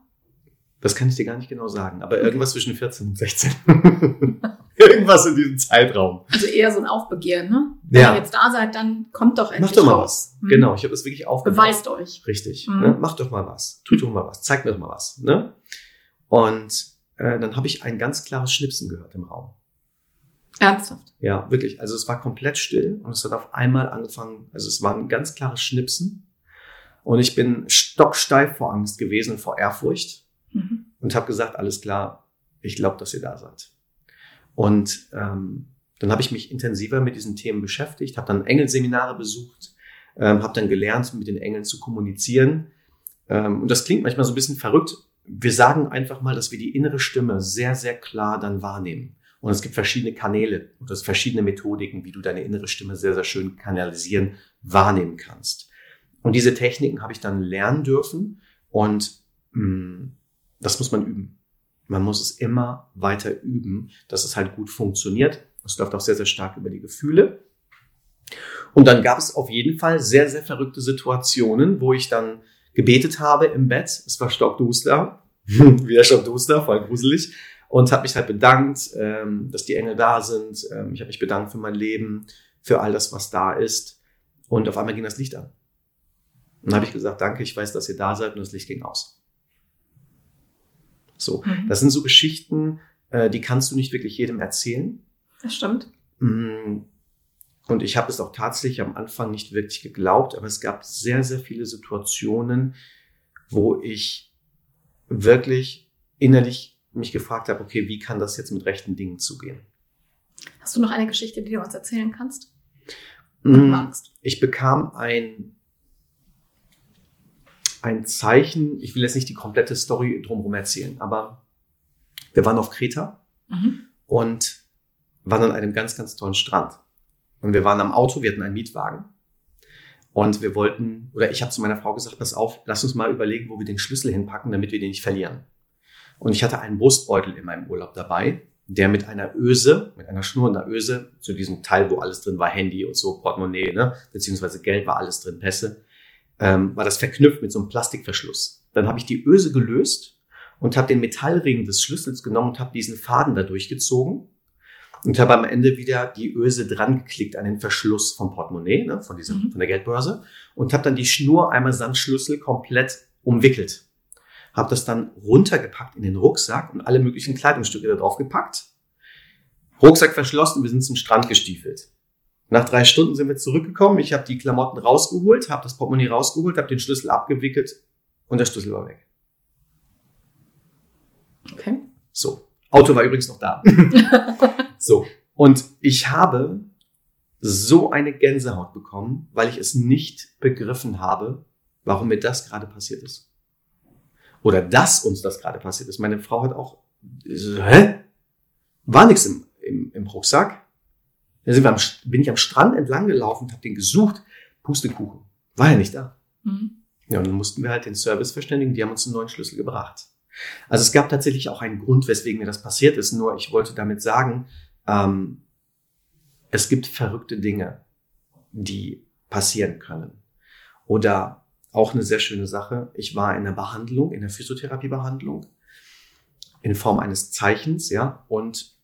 S2: Das kann ich dir gar nicht genau sagen, aber irgendwas zwischen 14 und 16. [laughs] irgendwas in diesem Zeitraum.
S1: Also eher so ein Aufbegehren, ne? Wenn
S2: Ja.
S1: ihr jetzt da seid, dann kommt doch endlich
S2: Macht doch mal
S1: raus.
S2: was.
S1: Mhm.
S2: Genau, ich habe das wirklich aufgebaut.
S1: Beweist euch.
S2: Richtig.
S1: Mhm.
S2: Ne? Macht doch mal was. Tut doch mal was. Zeigt mir doch mal was. Ne? Und äh, dann habe ich ein ganz klares Schnipsen gehört im Raum.
S1: Ernsthaft.
S2: Ja, wirklich. Also es war komplett still und es hat auf einmal angefangen, also es war ein ganz klares Schnipsen. Und ich bin stocksteif vor Angst gewesen vor Ehrfurcht
S1: Mhm.
S2: und habe gesagt, alles klar, ich glaube, dass ihr da seid. Und ähm, dann habe ich mich intensiver mit diesen Themen beschäftigt, habe dann Engelseminare besucht, ähm, habe dann gelernt, mit den Engeln zu kommunizieren. Ähm, und das klingt manchmal so ein bisschen verrückt. Wir sagen einfach mal, dass wir die innere Stimme sehr, sehr klar dann wahrnehmen. Und es gibt verschiedene Kanäle und es verschiedene Methodiken, wie du deine innere Stimme sehr, sehr schön kanalisieren, wahrnehmen kannst. Und diese Techniken habe ich dann lernen dürfen und mh, das muss man üben. Man muss es immer weiter üben, dass es halt gut funktioniert. Es läuft auch sehr, sehr stark über die Gefühle. Und dann gab es auf jeden Fall sehr, sehr verrückte Situationen, wo ich dann gebetet habe im Bett. Es war stockduster, [laughs] wieder stockduster, voll gruselig. Und habe mich halt bedankt, ähm, dass die Engel da sind. Ähm, ich habe mich bedankt für mein Leben, für all das, was da ist. Und auf einmal ging das Licht an. Und dann habe ich gesagt, danke, ich weiß, dass ihr da seid und das Licht ging aus. So,
S1: Mhm.
S2: das sind so Geschichten, äh, die kannst du nicht wirklich jedem erzählen.
S1: Das stimmt.
S2: Mm, Und ich habe es auch tatsächlich am Anfang nicht wirklich geglaubt, aber es gab sehr, sehr viele Situationen, wo ich wirklich innerlich mich gefragt habe, okay, wie kann das jetzt mit rechten Dingen zugehen?
S1: Hast du noch eine Geschichte, die du uns erzählen kannst?
S2: Mm,
S1: magst.
S2: Ich bekam ein, ein Zeichen, ich will jetzt nicht die komplette Story drumherum erzählen, aber wir waren auf Kreta
S1: Mhm.
S2: und waren an einem ganz, ganz tollen Strand. Und wir waren am Auto, wir hatten einen Mietwagen. Und wir wollten, oder ich habe zu meiner Frau gesagt, pass auf, lass uns mal überlegen, wo wir den Schlüssel hinpacken, damit wir den nicht verlieren. Und ich hatte einen Brustbeutel in meinem Urlaub dabei, der mit einer Öse, mit einer Schnur und einer Öse, zu diesem Teil, wo alles drin war, Handy und so, Portemonnaie, ne, beziehungsweise Geld war alles drin, Pässe, ähm, war das verknüpft mit so einem Plastikverschluss. Dann habe ich die Öse gelöst und habe den Metallring des Schlüssels genommen und habe diesen Faden da durchgezogen und habe am Ende wieder die Öse dran geklickt an den Verschluss vom Portemonnaie, ne, von, diesem,
S1: Mhm.
S2: von der Geldbörse und habe dann die Schnur einmal samt Schlüssel komplett umwickelt. Habe das dann runtergepackt in den Rucksack und alle möglichen Kleidungsstücke da drauf gepackt. Rucksack verschlossen, wir sind zum Strand gestiefelt. Nach drei Stunden sind wir zurückgekommen. Ich habe die Klamotten rausgeholt, habe das Portemonnaie rausgeholt, habe den Schlüssel abgewickelt und der Schlüssel war weg.
S1: Okay.
S2: So. Auto war übrigens noch da. [laughs] so. Und ich habe so eine Gänsehaut bekommen, weil ich es nicht begriffen habe, warum mir das gerade passiert ist. Oder dass uns das gerade passiert ist. Meine Frau hat auch, hä? War nichts im, im, im Rucksack. Da sind wir am, bin ich am Strand entlang gelaufen habe den gesucht. Pustekuchen. War ja nicht da.
S1: Mhm.
S2: Ja, und dann mussten wir halt den Service verständigen, die haben uns einen neuen Schlüssel gebracht. Also es gab tatsächlich auch einen Grund, weswegen mir das passiert ist, nur ich wollte damit sagen, ähm, es gibt verrückte Dinge, die passieren können. Oder auch eine sehr schöne Sache, ich war in einer Behandlung, in einer Physiotherapiebehandlung, in Form eines Zeichens, ja, und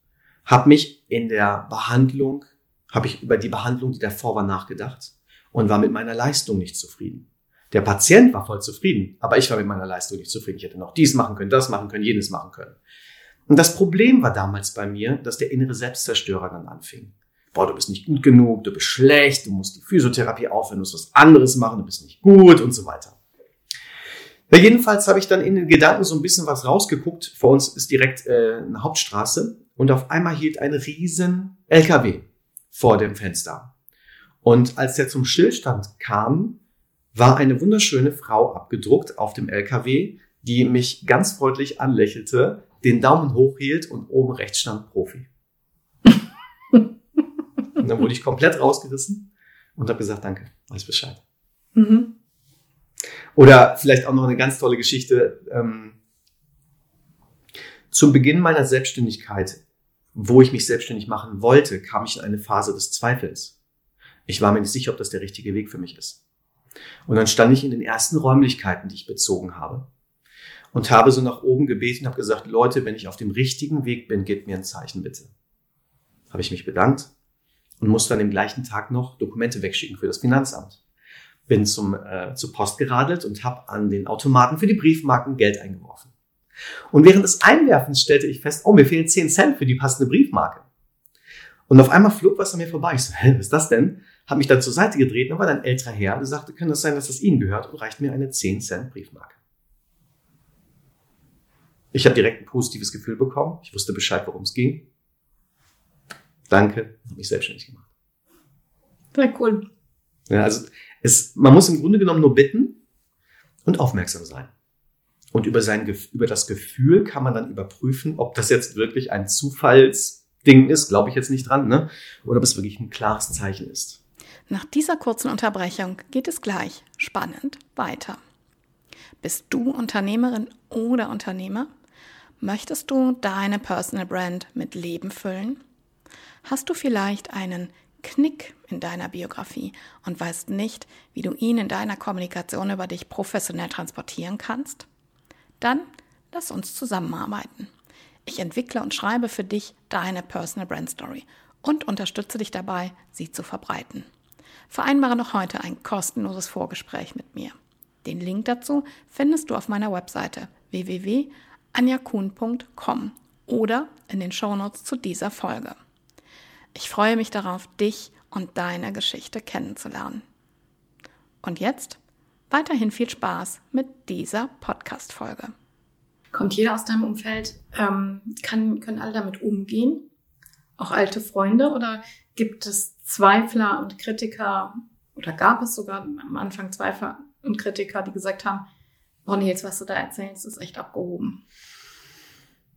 S2: habe mich in der Behandlung, habe ich über die Behandlung, die davor war, nachgedacht und war mit meiner Leistung nicht zufrieden. Der Patient war voll zufrieden, aber ich war mit meiner Leistung nicht zufrieden. Ich hätte noch dies machen können, das machen können, jenes machen können. Und das Problem war damals bei mir, dass der innere Selbstzerstörer dann anfing. Boah, du bist nicht gut genug, du bist schlecht, du musst die Physiotherapie aufhören, du musst was anderes machen, du bist nicht gut und so weiter. Ja, jedenfalls habe ich dann in den Gedanken so ein bisschen was rausgeguckt. Vor uns ist direkt äh, eine Hauptstraße und auf einmal hielt ein riesen LKW vor dem Fenster. Und als der zum Stillstand kam, war eine wunderschöne Frau abgedruckt auf dem LKW, die mich ganz freundlich anlächelte, den Daumen hoch hielt und oben rechts stand Profi. und dann wurde ich komplett rausgerissen und habe gesagt, danke, weiß Bescheid. Mhm. Oder vielleicht auch noch eine ganz tolle Geschichte. Ähm, zum Beginn meiner Selbstständigkeit, wo ich mich selbstständig machen wollte, kam ich in eine Phase des Zweifels. Ich war mir nicht sicher, ob das der richtige Weg für mich ist. Und dann stand ich in den ersten Räumlichkeiten, die ich bezogen habe. Und habe so nach oben gebeten und habe gesagt, Leute, wenn ich auf dem richtigen Weg bin, gebt mir ein Zeichen bitte. Habe ich mich bedankt und musste dann im gleichen Tag noch Dokumente wegschicken für das Finanzamt. Bin zum, äh, zur Post geradelt und habe an den Automaten für die Briefmarken Geld eingeworfen. Und während des Einwerfens stellte ich fest, oh, mir fehlen 10 Cent für die passende Briefmarke. Und auf einmal flog was an mir vorbei. Ich so, hä, was ist das denn? Hab mich dann zur Seite gedreht und war dann ein älterer Herr, der sagte, kann das sein, dass das Ihnen gehört und reicht mir eine 10 Cent Briefmarke. Ich habe direkt ein positives Gefühl bekommen. Ich wusste Bescheid, worum es ging. Danke, habe mich selbstständig gemacht.
S1: Sehr cool.
S2: Ja, also es, man muss im Grunde genommen nur bitten und aufmerksam sein. Und über, sein, über das Gefühl kann man dann überprüfen, ob das jetzt wirklich ein Zufallsding ist, glaube ich jetzt nicht dran, ne? oder ob es wirklich ein klares Zeichen ist.
S1: Nach dieser kurzen Unterbrechung geht es gleich spannend weiter. Bist du Unternehmerin oder Unternehmer? Möchtest du deine Personal Brand mit Leben füllen? Hast du vielleicht einen Knick in deiner Biografie und weißt nicht, wie du ihn in deiner Kommunikation über dich professionell transportieren kannst? Dann lass uns zusammenarbeiten. Ich entwickle und schreibe für dich deine Personal Brand Story und unterstütze dich dabei, sie zu verbreiten. Vereinbare noch heute ein kostenloses Vorgespräch mit mir. Den Link dazu findest du auf meiner Webseite www.anjakuhn.com oder in den Shownotes zu dieser Folge. Ich freue mich darauf, dich und deine Geschichte kennenzulernen. Und jetzt weiterhin viel Spaß mit dieser Podcast-Folge.
S3: Kommt jeder aus deinem Umfeld, ähm, kann, können alle damit umgehen? Auch alte Freunde? Oder gibt es Zweifler und Kritiker? Oder gab es sogar am Anfang Zweifler und Kritiker, die gesagt haben, oh Nils, was du da erzählst, ist echt abgehoben?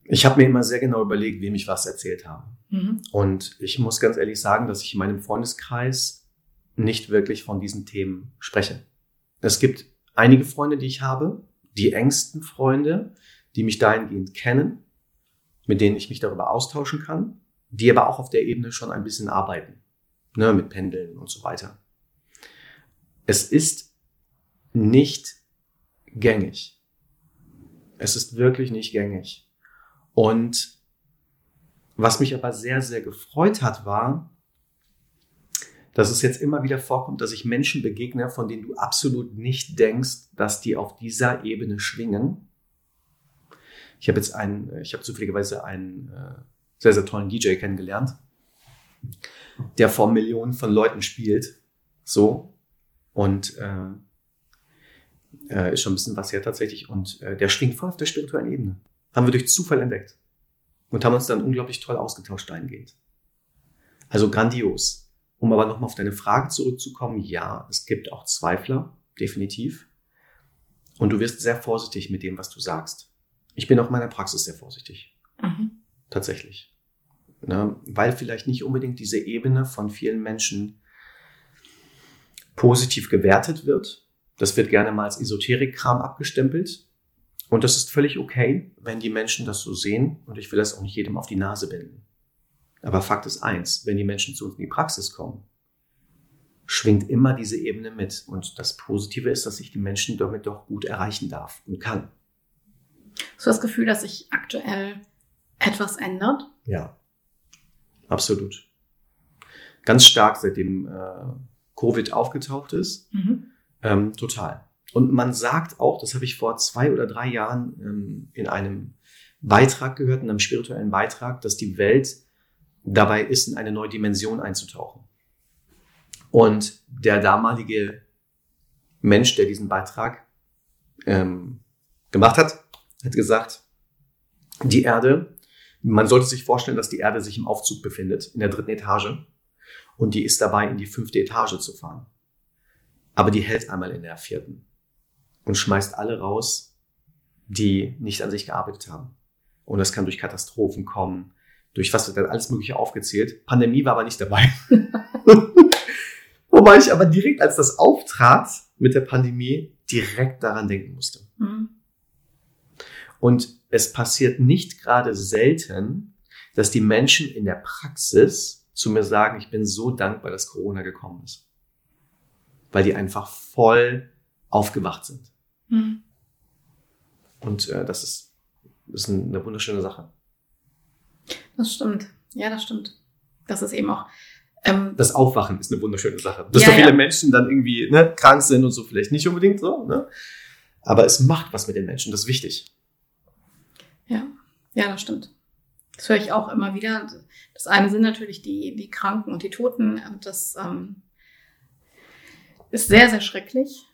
S2: Ich habe mir immer sehr genau überlegt, wem ich was erzählt habe. Mhm. Und ich muss ganz ehrlich sagen, dass ich in meinem Freundeskreis nicht wirklich von diesen Themen spreche. Es gibt einige Freunde, die ich habe, die engsten Freunde, die mich dahingehend kennen, mit denen ich mich darüber austauschen kann, die aber auch auf der Ebene schon ein bisschen arbeiten, ne, mit Pendeln und so weiter. Es ist nicht gängig. Es ist wirklich nicht gängig. Und was mich aber sehr, sehr gefreut hat, war, dass es jetzt immer wieder vorkommt, dass ich Menschen begegne, von denen du absolut nicht denkst, dass die auf dieser Ebene schwingen. Ich habe jetzt einen, ich habe zufälligerweise einen äh, sehr, sehr tollen DJ kennengelernt, der vor Millionen von Leuten spielt. So. Und äh, äh, ist schon ein bisschen was her tatsächlich. Und äh, der schwingt voll auf der spirituellen Ebene. Haben wir durch Zufall entdeckt. Und haben uns dann unglaublich toll ausgetauscht dahingehend. Also grandios. Um aber nochmal auf deine Frage zurückzukommen, ja, es gibt auch Zweifler, definitiv. Und du wirst sehr vorsichtig mit dem, was du sagst. Ich bin auch in meiner Praxis sehr vorsichtig. Mhm. Tatsächlich. Ne? Weil vielleicht nicht unbedingt diese Ebene von vielen Menschen positiv gewertet wird. Das wird gerne mal als Esoterikkram abgestempelt. Und das ist völlig okay, wenn die Menschen das so sehen. Und ich will das auch nicht jedem auf die Nase binden. Aber Fakt ist eins, wenn die Menschen zu uns in die Praxis kommen, schwingt immer diese Ebene mit. Und das Positive ist, dass ich die Menschen damit doch gut erreichen darf und kann.
S3: Hast du das Gefühl, dass sich aktuell etwas ändert?
S2: Ja, absolut. Ganz stark, seitdem äh, Covid aufgetaucht ist. Mhm. Ähm, total. Und man sagt auch, das habe ich vor zwei oder drei Jahren ähm, in einem Beitrag gehört, in einem spirituellen Beitrag, dass die Welt dabei ist, in eine neue Dimension einzutauchen. Und der damalige Mensch, der diesen Beitrag ähm, gemacht hat, hat gesagt, die Erde, man sollte sich vorstellen, dass die Erde sich im Aufzug befindet, in der dritten Etage. Und die ist dabei, in die fünfte Etage zu fahren. Aber die hält einmal in der vierten und schmeißt alle raus, die nicht an sich gearbeitet haben. Und das kann durch Katastrophen kommen, durch was wird dann alles Mögliche aufgezählt. Pandemie war aber nicht dabei. [laughs] Wobei ich aber direkt, als das auftrat mit der Pandemie, direkt daran denken musste. Mhm. Und es passiert nicht gerade selten, dass die Menschen in der Praxis zu mir sagen, ich bin so dankbar, dass Corona gekommen ist. Weil die einfach voll aufgewacht sind. Mhm. Und äh, das ist, ist eine wunderschöne Sache.
S1: Das stimmt. Ja, das stimmt. Das ist eben auch.
S2: Ähm, das Aufwachen ist eine wunderschöne Sache. Dass ja, so viele ja. Menschen dann irgendwie ne, krank sind und so vielleicht nicht unbedingt so. Ne? Aber es macht was mit den Menschen. Das ist wichtig.
S1: Ja, ja, das stimmt. Das höre ich auch immer wieder. Das eine sind natürlich die, die Kranken und die Toten. Das ähm, ist sehr, sehr schrecklich.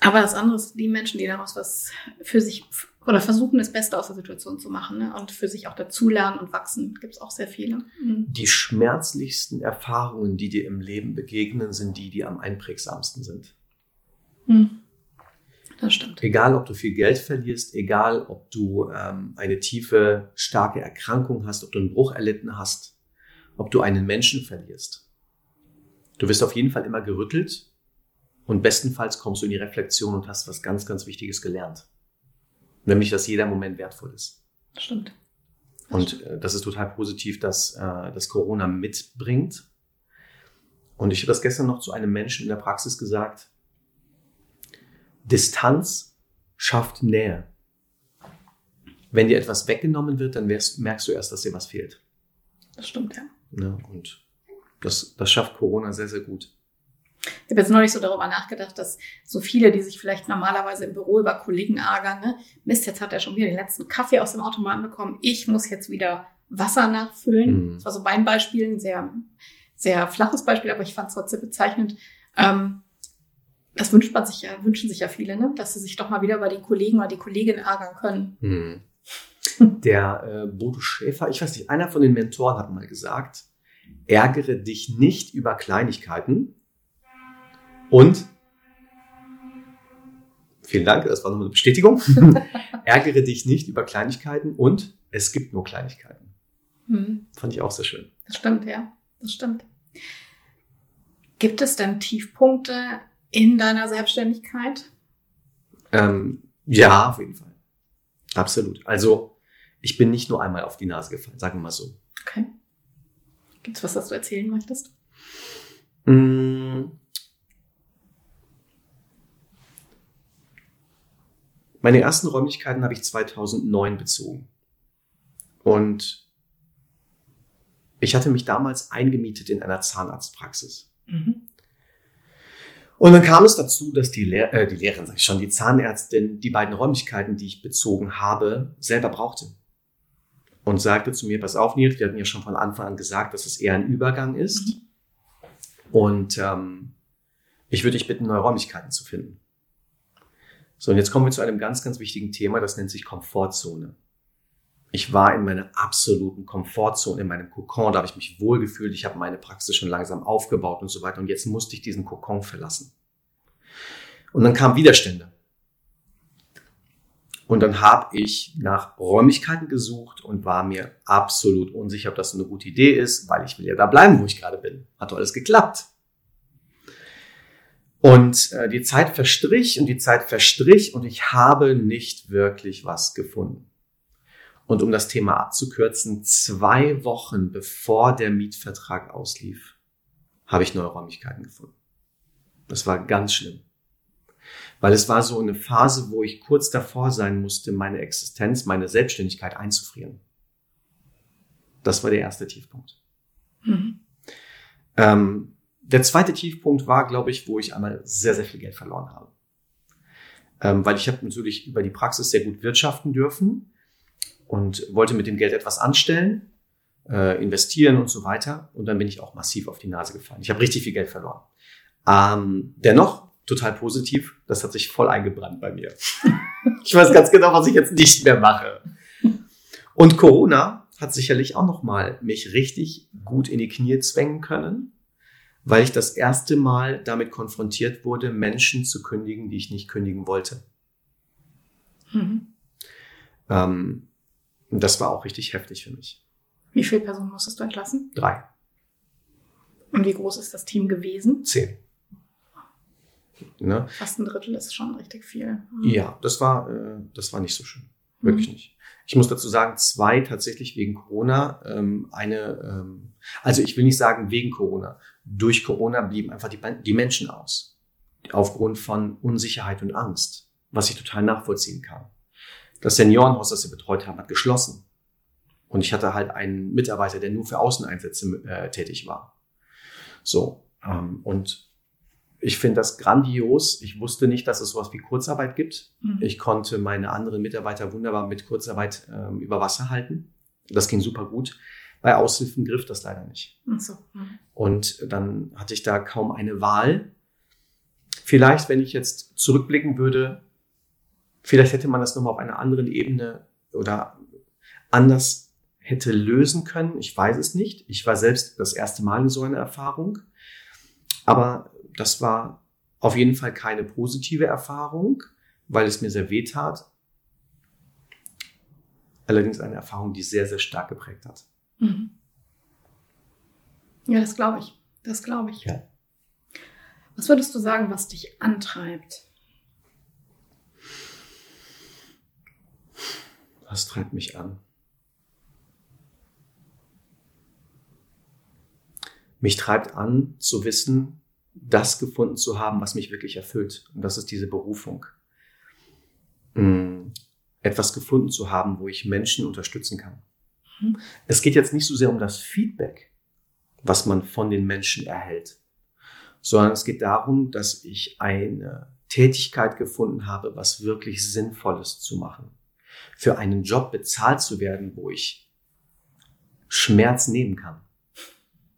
S1: Aber das andere ist die Menschen, die daraus was für sich oder versuchen, das Beste aus der Situation zu machen ne? und für sich auch dazulernen und wachsen. Gibt es auch sehr viele.
S2: Mhm. Die schmerzlichsten Erfahrungen, die dir im Leben begegnen, sind die, die am einprägsamsten sind.
S1: Mhm. Das stimmt.
S2: Egal, ob du viel Geld verlierst, egal, ob du ähm, eine tiefe, starke Erkrankung hast, ob du einen Bruch erlitten hast, ob du einen Menschen verlierst. Du wirst auf jeden Fall immer gerüttelt und bestenfalls kommst du in die Reflexion und hast was ganz, ganz Wichtiges gelernt. Nämlich, dass jeder Moment wertvoll ist.
S1: Das stimmt.
S2: Das und stimmt. Äh, das ist total positiv, dass äh, das Corona mitbringt. Und ich habe das gestern noch zu einem Menschen in der Praxis gesagt, Distanz schafft Nähe. Wenn dir etwas weggenommen wird, dann merkst du erst, dass dir was fehlt.
S1: Das stimmt, ja.
S2: ja und das, das schafft Corona sehr, sehr gut.
S1: Ich habe jetzt neulich so darüber nachgedacht, dass so viele, die sich vielleicht normalerweise im Büro über Kollegen ärgern, ne? Mist, jetzt hat er schon wieder den letzten Kaffee aus dem Automaten bekommen, ich muss jetzt wieder Wasser nachfüllen. Mhm. Das war so mein Beispiel, ein sehr, sehr flaches Beispiel, aber ich fand es trotzdem bezeichnend. Ähm, das wünscht man sich ja, wünschen sich ja viele, ne? dass sie sich doch mal wieder bei den Kollegen oder die Kollegin ärgern können.
S2: Hm. Der äh, Bodo Schäfer, ich weiß nicht, einer von den Mentoren hat mal gesagt, ärgere dich nicht über Kleinigkeiten und vielen Dank, das war nochmal eine Bestätigung. [laughs] ärgere dich nicht über Kleinigkeiten und es gibt nur Kleinigkeiten. Hm. Fand ich auch sehr schön.
S1: Das stimmt, ja. Das stimmt. Gibt es denn Tiefpunkte in deiner Selbstständigkeit?
S2: Ähm, ja, auf jeden Fall. Absolut. Also ich bin nicht nur einmal auf die Nase gefallen, sagen wir mal so.
S1: Okay. Gibt's was, das du erzählen möchtest?
S2: Mm. Meine ersten Räumlichkeiten habe ich 2009 bezogen. Und ich hatte mich damals eingemietet in einer Zahnarztpraxis. Mhm. Und dann kam es dazu, dass die, Lehr äh, die Lehrerin, sag ich schon, die Zahnärztin die beiden Räumlichkeiten, die ich bezogen habe, selber brauchte. Und sagte zu mir, pass auf, Nils, wir hatten ja schon von Anfang an gesagt, dass es eher ein Übergang ist. Und ähm, ich würde dich bitten, neue Räumlichkeiten zu finden. So, und jetzt kommen wir zu einem ganz, ganz wichtigen Thema, das nennt sich Komfortzone. Ich war in meiner absoluten Komfortzone, in meinem Kokon, da habe ich mich wohlgefühlt, ich habe meine Praxis schon langsam aufgebaut und so weiter. Und jetzt musste ich diesen Kokon verlassen. Und dann kamen Widerstände. Und dann habe ich nach Räumlichkeiten gesucht und war mir absolut unsicher, ob das eine gute Idee ist, weil ich will ja da bleiben, wo ich gerade bin. Hat doch alles geklappt. Und äh, die Zeit verstrich und die Zeit verstrich und ich habe nicht wirklich was gefunden. Und um das Thema abzukürzen, zwei Wochen bevor der Mietvertrag auslief, habe ich neue Räumlichkeiten gefunden. Das war ganz schlimm. Weil es war so eine Phase, wo ich kurz davor sein musste, meine Existenz, meine Selbstständigkeit einzufrieren. Das war der erste Tiefpunkt. Mhm. Ähm, der zweite Tiefpunkt war, glaube ich, wo ich einmal sehr, sehr viel Geld verloren habe. Ähm, weil ich habe natürlich über die Praxis sehr gut wirtschaften dürfen und wollte mit dem Geld etwas anstellen, äh, investieren und so weiter. Und dann bin ich auch massiv auf die Nase gefallen. Ich habe richtig viel Geld verloren. Ähm, dennoch total positiv, das hat sich voll eingebrannt bei mir. [laughs] ich weiß ganz genau, was ich jetzt nicht mehr mache. Und Corona hat sicherlich auch noch mal mich richtig gut in die Knie zwängen können, weil ich das erste Mal damit konfrontiert wurde, Menschen zu kündigen, die ich nicht kündigen wollte. Mhm. Ähm, das war auch richtig heftig für mich.
S3: Wie viele Personen musstest du entlassen?
S2: Drei.
S3: Und wie groß ist das Team gewesen?
S2: Zehn. Ne?
S3: Fast ein Drittel ist schon richtig viel.
S2: Ja, das war, äh, das war nicht so schön. Wirklich
S3: Mhm.
S2: nicht. Ich muss dazu sagen, zwei tatsächlich wegen Corona. Ähm, eine, ähm, also ich will nicht sagen wegen Corona. Durch Corona blieben einfach die, die Menschen aus. Aufgrund von Unsicherheit und Angst, was ich total nachvollziehen kann. Das Seniorenhaus, das wir betreut haben, hat geschlossen. Und ich hatte halt einen Mitarbeiter, der nur für Außeneinsätze äh, tätig war. So, ähm, und ich finde das grandios. Ich wusste nicht, dass es sowas wie Kurzarbeit gibt.
S3: Mhm.
S2: Ich konnte meine anderen Mitarbeiter wunderbar mit Kurzarbeit ähm, über Wasser halten. Das ging super gut. Bei Aushilfen griff das leider nicht.
S3: So. Mhm.
S2: Und dann hatte ich da kaum eine Wahl. Vielleicht, wenn ich jetzt zurückblicken würde, vielleicht hätte man das nochmal auf einer anderen Ebene oder anders hätte lösen können. Ich weiß es nicht. Ich war selbst das erste Mal in so einer Erfahrung. Aber das war auf jeden Fall keine positive Erfahrung, weil es mir sehr weh tat. Allerdings eine Erfahrung, die sehr, sehr stark geprägt hat.
S3: Mhm. Ja, das glaube ich. Das glaube ich.
S2: Ja.
S3: Was würdest du sagen, was dich antreibt?
S2: Was treibt mich an? Mich treibt an, zu wissen, das gefunden zu haben, was mich wirklich erfüllt. Und das ist diese Berufung. Mm, Etwas gefunden zu haben, wo ich Menschen unterstützen kann.
S3: Mhm.
S2: Es geht jetzt nicht so sehr um das Feedback, was man von den Menschen erhält, sondern es geht darum, dass ich eine Tätigkeit gefunden habe, was wirklich Sinnvolles zu machen. Für einen Job bezahlt zu werden, wo ich Schmerz nehmen kann.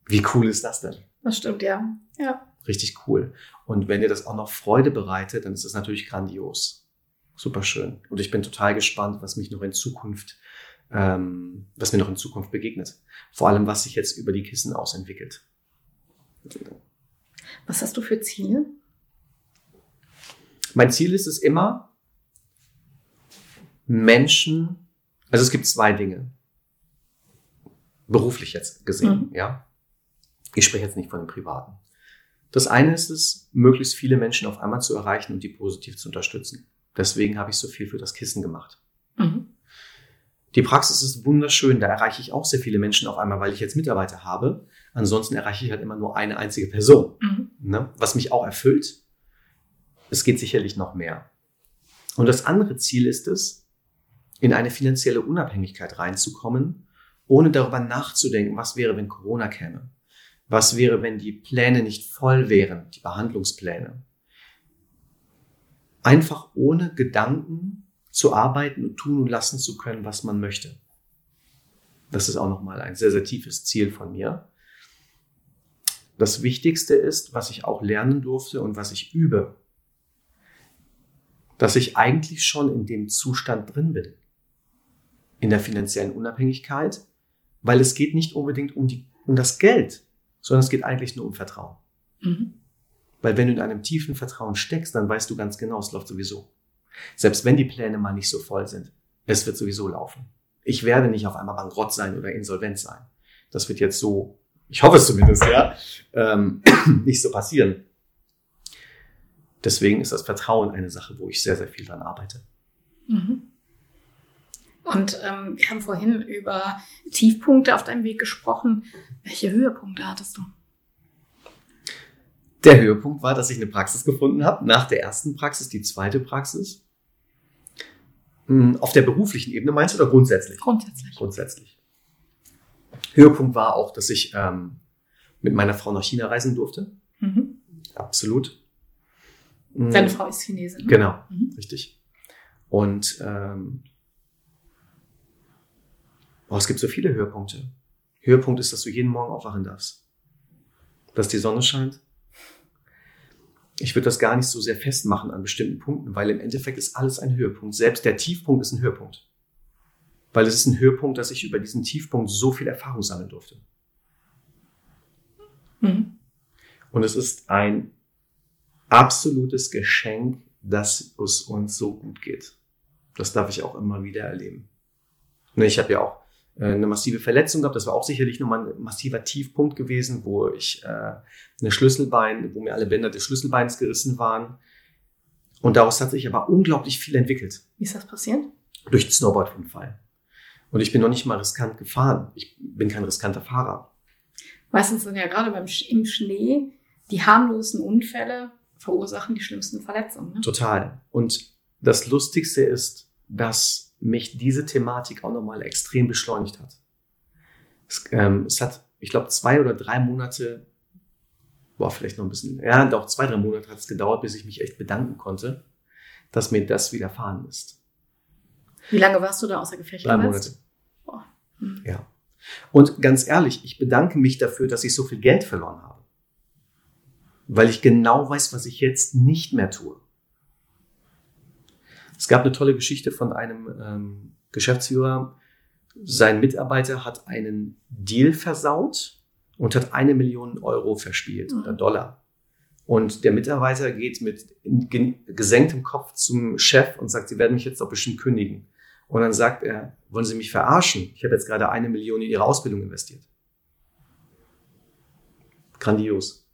S2: Wie cool ist das denn?
S3: Das stimmt, ja. Ja.
S2: Richtig cool. Und wenn dir das auch noch Freude bereitet, dann ist das natürlich grandios. Super schön. Und ich bin total gespannt, was mich noch in Zukunft, ähm, was mir noch in Zukunft begegnet. Vor allem, was sich jetzt über die Kissen ausentwickelt.
S3: Was hast du für Ziele?
S2: Mein Ziel ist es immer, Menschen, also es gibt zwei Dinge. Beruflich jetzt gesehen,
S3: Mhm.
S2: ja. Ich spreche jetzt nicht von dem Privaten. Das eine ist es, möglichst viele Menschen auf einmal zu erreichen und die positiv zu unterstützen. Deswegen habe ich so viel für das Kissen gemacht.
S3: Mhm.
S2: Die Praxis ist wunderschön, da erreiche ich auch sehr viele Menschen auf einmal, weil ich jetzt Mitarbeiter habe. Ansonsten erreiche ich halt immer nur eine einzige Person.
S3: Mhm.
S2: Ne? Was mich auch erfüllt. Es geht sicherlich noch mehr. Und das andere Ziel ist es, in eine finanzielle Unabhängigkeit reinzukommen, ohne darüber nachzudenken, was wäre, wenn Corona käme. Was wäre, wenn die Pläne nicht voll wären, die Behandlungspläne. Einfach ohne Gedanken zu arbeiten und tun und lassen zu können, was man möchte. Das ist auch nochmal ein sehr, sehr tiefes Ziel von mir. Das Wichtigste ist, was ich auch lernen durfte und was ich übe, dass ich eigentlich schon in dem Zustand drin bin. In der finanziellen Unabhängigkeit, weil es geht nicht unbedingt um, die, um das Geld, sondern es geht eigentlich nur um Vertrauen.
S3: Mhm.
S2: Weil wenn du in einem tiefen Vertrauen steckst, dann weißt du ganz genau, es läuft sowieso. Selbst wenn die Pläne mal nicht so voll sind, es wird sowieso laufen. Ich werde nicht auf einmal bankrott sein oder insolvent sein. Das wird jetzt so, ich hoffe es zumindest, ja, ähm, [clears throat] nicht so passieren. Deswegen ist das Vertrauen eine Sache, wo ich sehr, sehr viel dran arbeite.
S3: Mhm. Und ähm, wir haben vorhin über Tiefpunkte auf deinem Weg gesprochen. Welche Höhepunkte hattest du?
S2: Der Höhepunkt war, dass ich eine Praxis gefunden habe. Nach der ersten Praxis, die zweite Praxis. Hm, Auf der beruflichen Ebene meinst du oder grundsätzlich?
S3: Grundsätzlich.
S2: Grundsätzlich. Höhepunkt war auch, dass ich ähm, mit meiner Frau nach China reisen durfte.
S3: Mhm.
S2: Absolut. Hm,
S3: Deine Frau ist Chinesin. ne?
S2: Genau,
S3: Mhm.
S2: richtig. Und ähm, oh, es gibt so viele Höhepunkte. Höhepunkt ist, dass du jeden Morgen aufwachen darfst. Dass die Sonne scheint. Ich würde das gar nicht so sehr festmachen an bestimmten Punkten, weil im Endeffekt ist alles ein Höhepunkt. Selbst der Tiefpunkt ist ein Höhepunkt. Weil es ist ein Höhepunkt, dass ich über diesen Tiefpunkt so viel Erfahrung sammeln durfte.
S3: Mhm.
S2: Und es ist ein absolutes Geschenk, dass es uns so gut geht. Das darf ich auch immer wieder erleben. Ne, ich habe ja auch eine massive Verletzung gehabt. Das war auch sicherlich nochmal ein massiver Tiefpunkt gewesen, wo ich äh, eine Schlüsselbein, wo mir alle Bänder des Schlüsselbeins gerissen waren. Und daraus hat sich aber unglaublich viel entwickelt.
S1: Wie ist das passiert?
S2: Durch den Snowboardunfall. Und ich bin noch nicht mal riskant gefahren. Ich bin kein riskanter Fahrer.
S1: Meistens sind ja gerade beim Sch im Schnee die harmlosen Unfälle verursachen die schlimmsten Verletzungen. Ne?
S2: Total. Und das Lustigste ist, dass mich diese Thematik auch nochmal extrem beschleunigt hat. Es, ähm, es hat, ich glaube, zwei oder drei Monate, boah, vielleicht noch ein bisschen, ja, doch zwei, drei Monate hat es gedauert, bis ich mich echt bedanken konnte, dass mir das widerfahren ist.
S1: Wie lange warst du da außer Gefecht?
S2: Drei Monate. Boah. Hm. Ja. Und ganz ehrlich, ich bedanke mich dafür, dass ich so viel Geld verloren habe. Weil ich genau weiß, was ich jetzt nicht mehr tue. Es gab eine tolle Geschichte von einem ähm, Geschäftsführer. Sein Mitarbeiter hat einen Deal versaut und hat eine Million Euro verspielt mhm. oder Dollar. Und der Mitarbeiter geht mit gesenktem Kopf zum Chef und sagt, Sie werden mich jetzt doch bestimmt kündigen. Und dann sagt er, wollen Sie mich verarschen? Ich habe jetzt gerade eine Million in Ihre Ausbildung investiert. Grandios.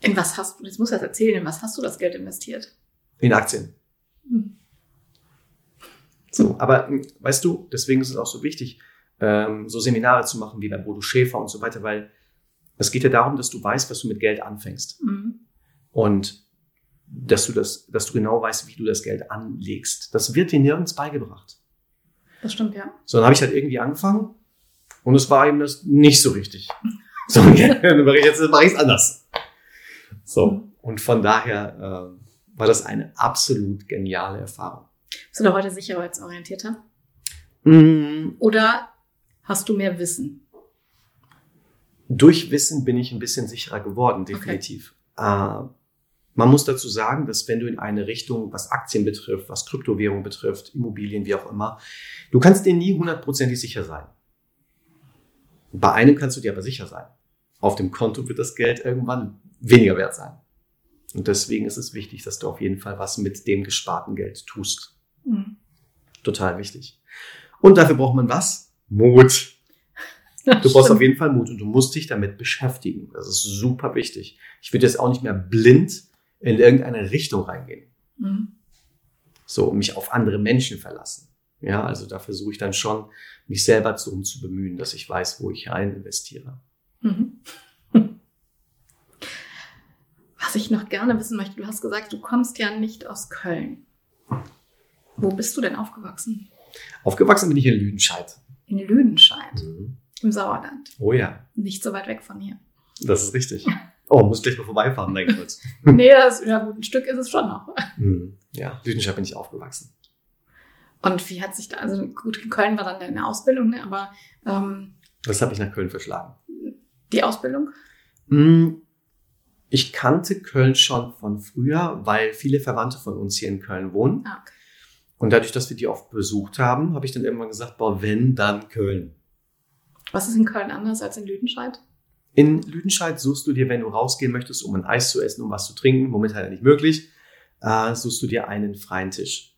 S1: In was hast du, jetzt muss er das erzählen, in was hast du das Geld investiert?
S2: In Aktien. Hm. So, aber hm, weißt du, deswegen ist es auch so wichtig, ähm, so Seminare zu machen wie bei Bodo Schäfer und so weiter, weil es geht ja darum, dass du weißt, was du mit Geld anfängst. Mhm. Und dass du das, dass du genau weißt, wie du das Geld anlegst. Das wird dir nirgends beigebracht.
S1: Das stimmt, ja.
S2: So, dann habe ich halt irgendwie angefangen und es war eben das nicht so richtig. [laughs] So, [laughs] dann mache ich jetzt mache ich es anders. So, und von daher äh, war das eine absolut geniale Erfahrung.
S1: Bist du da heute sicherheitsorientierter?
S2: Mm.
S1: Oder hast du mehr Wissen?
S2: Durch Wissen bin ich ein bisschen sicherer geworden, definitiv. Okay. Äh, man muss dazu sagen, dass wenn du in eine Richtung, was Aktien betrifft, was Kryptowährung betrifft, Immobilien, wie auch immer, du kannst dir nie hundertprozentig sicher sein. Bei einem kannst du dir aber sicher sein. Auf dem Konto wird das Geld irgendwann weniger wert sein. Und deswegen ist es wichtig, dass du auf jeden Fall was mit dem gesparten Geld tust. Mhm. Total wichtig. Und dafür braucht man was? Mut. [laughs] Das du brauchst stimmt. auf jeden Fall Mut und du musst dich damit beschäftigen. Das ist super wichtig. Ich würde jetzt auch nicht mehr blind in irgendeine Richtung reingehen. Mhm. So, mich auf andere Menschen verlassen. Ja, also da versuche ich dann schon, mich selber zu, zu bemühen, dass ich weiß, wo ich rein investiere. Mhm.
S1: Was ich noch gerne wissen möchte, du hast gesagt, du kommst ja nicht aus Köln. Wo bist du denn aufgewachsen?
S2: Aufgewachsen bin ich in Lüdenscheid.
S1: In Lüdenscheid? Mhm. Im Sauerland.
S2: Oh ja.
S1: Nicht so weit weg von hier.
S2: Das ist richtig. [laughs] Oh, muss gleich mal vorbeifahren, denke ich. [laughs]
S1: nee, das, ja, gut, ein Stück ist es schon noch.
S2: Mhm. Ja, Lüdenscheid bin ich aufgewachsen.
S1: Und wie hat sich da, also gut, in Köln war dann deine Ausbildung, ne? aber ähm,
S2: Was habe ich nach Köln verschlagen?
S1: Die Ausbildung?
S2: Hm, ich kannte Köln schon von früher, weil viele Verwandte von uns hier in Köln wohnen.
S1: Ah, okay.
S2: Und dadurch, dass wir die oft besucht haben, habe ich dann irgendwann gesagt, boah, wenn, dann Köln.
S1: Was ist in Köln anders als in Lüdenscheid?
S2: In Lüdenscheid suchst du dir, wenn du rausgehen möchtest, um ein Eis zu essen, um was zu trinken, momentan ja nicht möglich, äh, suchst du dir einen freien Tisch.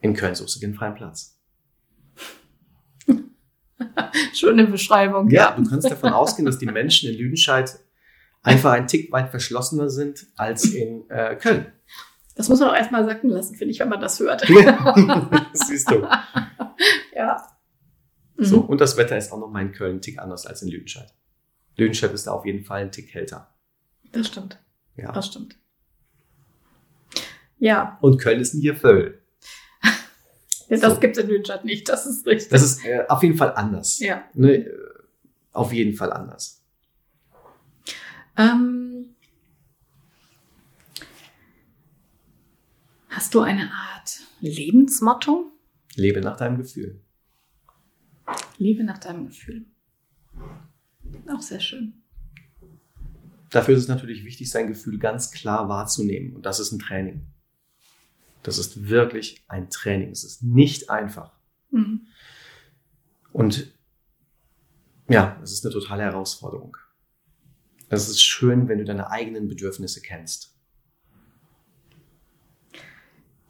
S2: In Köln suchst du dir einen freien Platz. [laughs]
S1: Schöne Beschreibung.
S2: Ja, ja, du kannst davon ausgehen, dass die Menschen in Lüdenscheid einfach ein Tick weit verschlossener sind als in äh, Köln.
S1: Das muss man auch erstmal sacken lassen, finde ich, wenn man das hört. [laughs] [laughs]
S2: Siehst du. [laughs]
S1: Ja.
S2: So, und das Wetter ist auch noch mal in Köln ein Tick anders als in Lüdenscheid. Lüdenscheid ist da auf jeden Fall ein Tick kälter.
S1: Das stimmt.
S2: Ja.
S1: Das stimmt. Ja.
S2: Und Köln ist nie Völl.
S1: ja, das so. gibt es in Lüdenscheid nicht, das ist richtig.
S2: Das ist äh, auf jeden Fall anders.
S1: Ja.
S2: Ne, äh, auf jeden Fall anders.
S1: Ähm, hast du eine Art Lebensmotto?
S2: Lebe nach deinem Gefühl.
S1: Lebe nach deinem Gefühl. Auch sehr schön.
S2: Dafür ist es natürlich wichtig, sein Gefühl ganz klar wahrzunehmen. Und das ist ein Training. Das ist wirklich ein Training. Es ist nicht einfach. Mhm. Und ja, es ist eine totale Herausforderung. Es ist schön, wenn du deine eigenen Bedürfnisse kennst.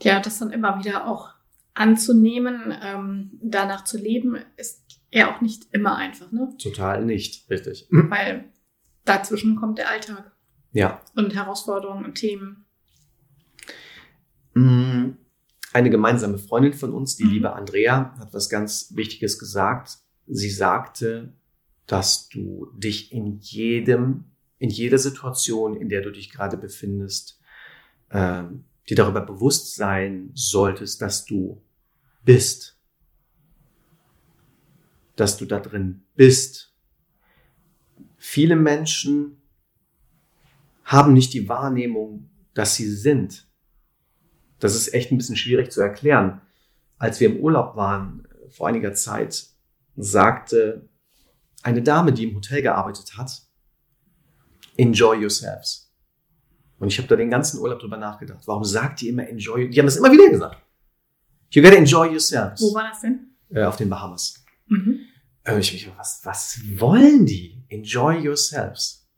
S1: Ja, das dann immer wieder auch anzunehmen, ähm, danach zu leben, ist ja auch nicht immer einfach, ne?
S2: Total nicht, richtig.
S1: Weil dazwischen kommt der Alltag
S2: Ja.
S1: und Herausforderungen und Themen.
S2: Mm, Eine gemeinsame Freundin von uns, die
S1: Mhm.
S2: liebe Andrea, hat was ganz Wichtiges gesagt. Sie sagte, dass du dich in jedem, in jeder Situation, in der du dich gerade befindest, ähm, dir darüber bewusst sein solltest, dass du bist. Dass du da drin bist. Viele Menschen haben nicht die Wahrnehmung, dass sie sind. Das ist echt ein bisschen schwierig zu erklären. Als wir im Urlaub waren äh, vor einiger Zeit, sagte eine Dame, die im Hotel gearbeitet hat, enjoy yourselves. Und ich habe da den ganzen Urlaub drüber nachgedacht. Warum sagt die immer enjoy? Die haben das immer wieder gesagt. You gotta enjoy yourselves.
S1: Wo war das denn?
S2: Äh, auf den Bahamas.
S1: Mhm.
S2: Äh, Ich mich, was, was wollen die? Enjoy yourselves.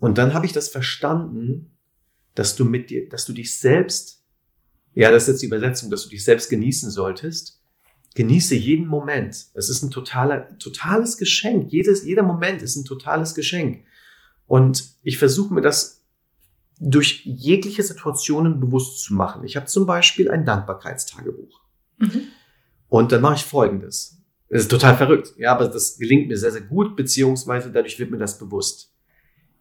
S2: Und dann habe ich das verstanden, dass du mit dir, dass du dich selbst, ja, das ist jetzt die Übersetzung, dass du dich selbst genießen solltest. Genieße jeden Moment. Es ist ein totaler, totales Geschenk. Jedes, jeder Moment ist ein totales Geschenk. Und ich versuche mir das durch jegliche Situationen bewusst zu machen. Ich habe zum Beispiel ein Dankbarkeitstagebuch.
S1: Mhm.
S2: Und dann mache ich Folgendes. Das ist total verrückt, ja, aber das gelingt mir sehr, sehr gut, beziehungsweise dadurch wird mir das bewusst.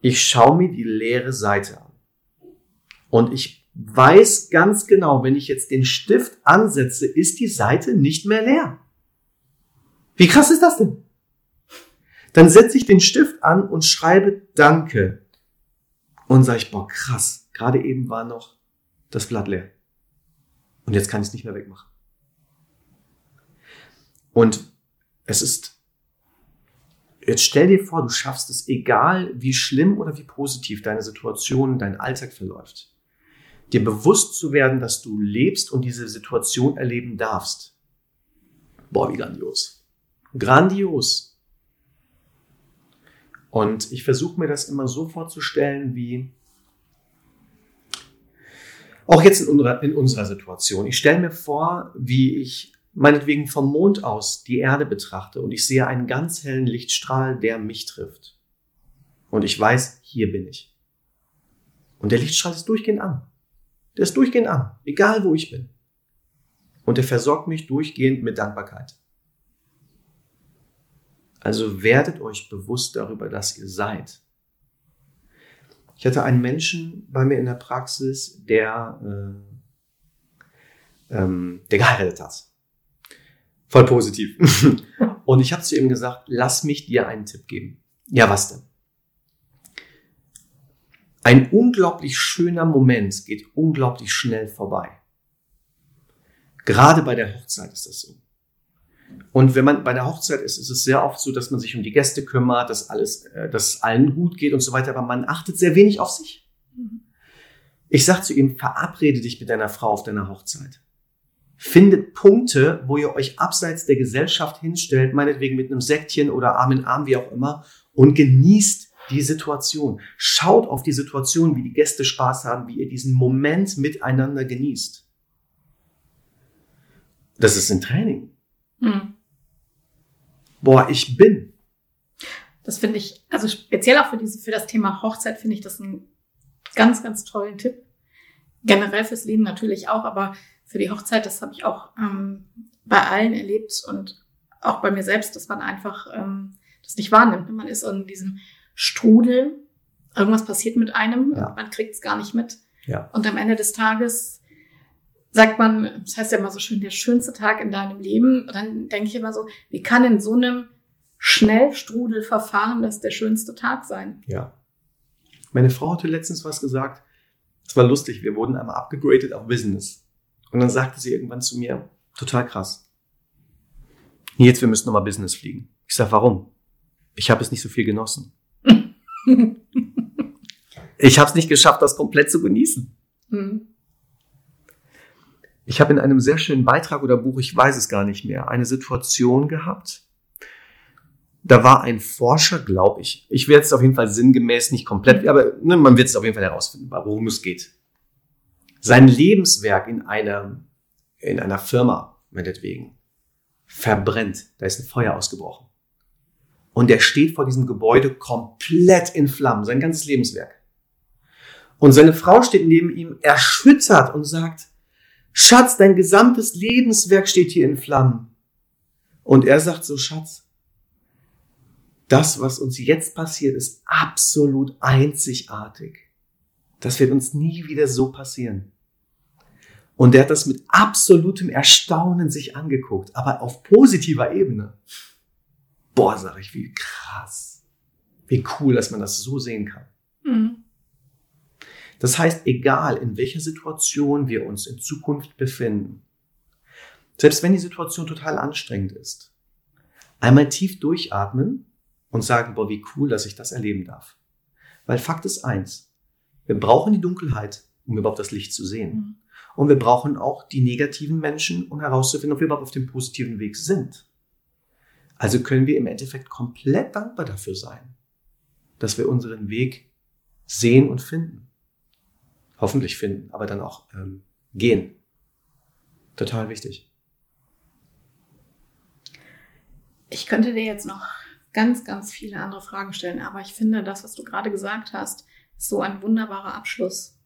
S2: Ich schaue mir die leere Seite an. Und ich weiß ganz genau, wenn ich jetzt den Stift ansetze, ist die Seite nicht mehr leer. Wie krass ist das denn? Dann setze ich den Stift an und schreibe Danke. Und sage ich, boah, krass, gerade eben war noch das Blatt leer. Und jetzt kann ich es nicht mehr wegmachen. Und es ist, jetzt stell dir vor, du schaffst es, egal wie schlimm oder wie positiv deine Situation, dein Alltag verläuft, dir bewusst zu werden, dass du lebst und diese Situation erleben darfst. Boah, wie grandios. Grandios. Und ich versuche mir das immer so vorzustellen, wie auch jetzt in unserer, in unserer Situation. Ich stelle mir vor, wie ich meinetwegen vom Mond aus die Erde betrachte und ich sehe einen ganz hellen Lichtstrahl, der mich trifft. Und ich weiß, hier bin ich. Und der Lichtstrahl ist durchgehend an. Der ist durchgehend an, egal wo ich bin. Und er versorgt mich durchgehend mit Dankbarkeit. Also werdet euch bewusst darüber, dass ihr seid. Ich hatte einen Menschen bei mir in der Praxis, der, äh, ähm, der geheiratet hat. Voll positiv. [laughs] Und ich habe zu ihm gesagt, lass mich dir einen Tipp geben. Ja, was denn? Ein unglaublich schöner Moment geht unglaublich schnell vorbei. Gerade bei der Hochzeit ist das so. Und wenn man bei der Hochzeit ist, ist es sehr oft so, dass man sich um die Gäste kümmert, dass alles, äh, dass allen gut geht und so weiter, aber man achtet sehr wenig auf sich. Ich sag zu ihm, verabrede dich mit deiner Frau auf deiner Hochzeit. Findet Punkte, wo ihr euch abseits der Gesellschaft hinstellt, meinetwegen mit einem Säckchen oder Arm in Arm, wie auch immer, und genießt die Situation. Schaut auf die Situation, wie die Gäste Spaß haben, wie ihr diesen Moment miteinander genießt. Das ist ein Training.
S1: Mhm.
S2: Boah, ich bin.
S1: Das finde ich, also speziell auch für diese, für das Thema Hochzeit finde ich das einen ganz, ganz tollen Tipp. Generell fürs Leben natürlich auch, aber für die Hochzeit, das habe ich auch ähm, bei allen erlebt und auch bei mir selbst, dass man einfach ähm, das nicht wahrnimmt. Man ist in diesem Strudel, irgendwas passiert mit einem,
S2: Ja.
S1: man kriegt es gar nicht mit.
S2: Ja.
S1: Und am Ende des Tages sagt man, das heißt ja immer so schön, der schönste Tag in deinem Leben. Und dann denke ich immer so, wie kann in so einem Schnellstrudelverfahren das der schönste Tag sein?
S2: Ja. Meine Frau hatte letztens was gesagt. Es war lustig. Wir wurden einmal abgegradet auf Business. Und dann sagte sie irgendwann zu mir, total krass. Jetzt, wir müssen nochmal Business fliegen. Ich sag, warum? Ich habe es nicht so viel genossen. [laughs] Ich habe es nicht geschafft, das komplett zu genießen.
S1: Hm.
S2: Ich habe in einem sehr schönen Beitrag oder Buch, ich weiß es gar nicht mehr, eine Situation gehabt. Da war ein Forscher, glaube ich. Ich werde es auf jeden Fall sinngemäß nicht komplett, aber ne, man wird es auf jeden Fall herausfinden, worum es geht. Sein Lebenswerk in einer in einer Firma, meinetwegen, verbrennt, da ist ein Feuer ausgebrochen. Und der steht vor diesem Gebäude komplett in Flammen, sein ganzes Lebenswerk. Und seine Frau steht neben ihm erschüttert und sagt, Schatz, dein gesamtes Lebenswerk steht hier in Flammen. Und er sagt so, Schatz, das, was uns jetzt passiert, ist absolut einzigartig. Das wird uns nie wieder so passieren. Und er hat das mit absolutem Erstaunen sich angeguckt, aber auf positiver Ebene. Boah, sag ich, wie krass. Wie cool, dass man das so sehen kann. Mhm. Das heißt, egal in welcher Situation wir uns in Zukunft befinden, selbst wenn die Situation total anstrengend ist, einmal tief durchatmen und sagen, boah, wie cool, dass ich das erleben darf. Weil Fakt ist eins, wir brauchen die Dunkelheit, um überhaupt das Licht zu sehen. Mhm. Und wir brauchen auch die negativen Menschen, um herauszufinden, ob wir überhaupt auf dem positiven Weg sind. Also können wir im Endeffekt komplett dankbar dafür sein, dass wir unseren Weg sehen und finden. Hoffentlich finden, aber dann auch ähm, gehen. Total wichtig.
S1: Ich könnte dir jetzt noch ganz, ganz viele andere Fragen stellen, aber ich finde, das, was du gerade gesagt hast, ist so ein wunderbarer Abschluss,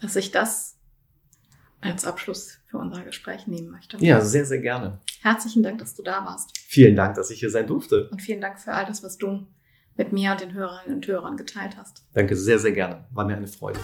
S1: dass ich das als Abschluss für unser Gespräch nehmen möchte.
S2: Ja, sehr, sehr gerne.
S1: Herzlichen Dank, dass du da warst.
S2: Vielen Dank, dass ich hier sein durfte.
S1: Und vielen Dank für all das, was du mit mir und den Hörerinnen und Hörern geteilt hast.
S2: Danke sehr, sehr gerne. War mir eine Freude.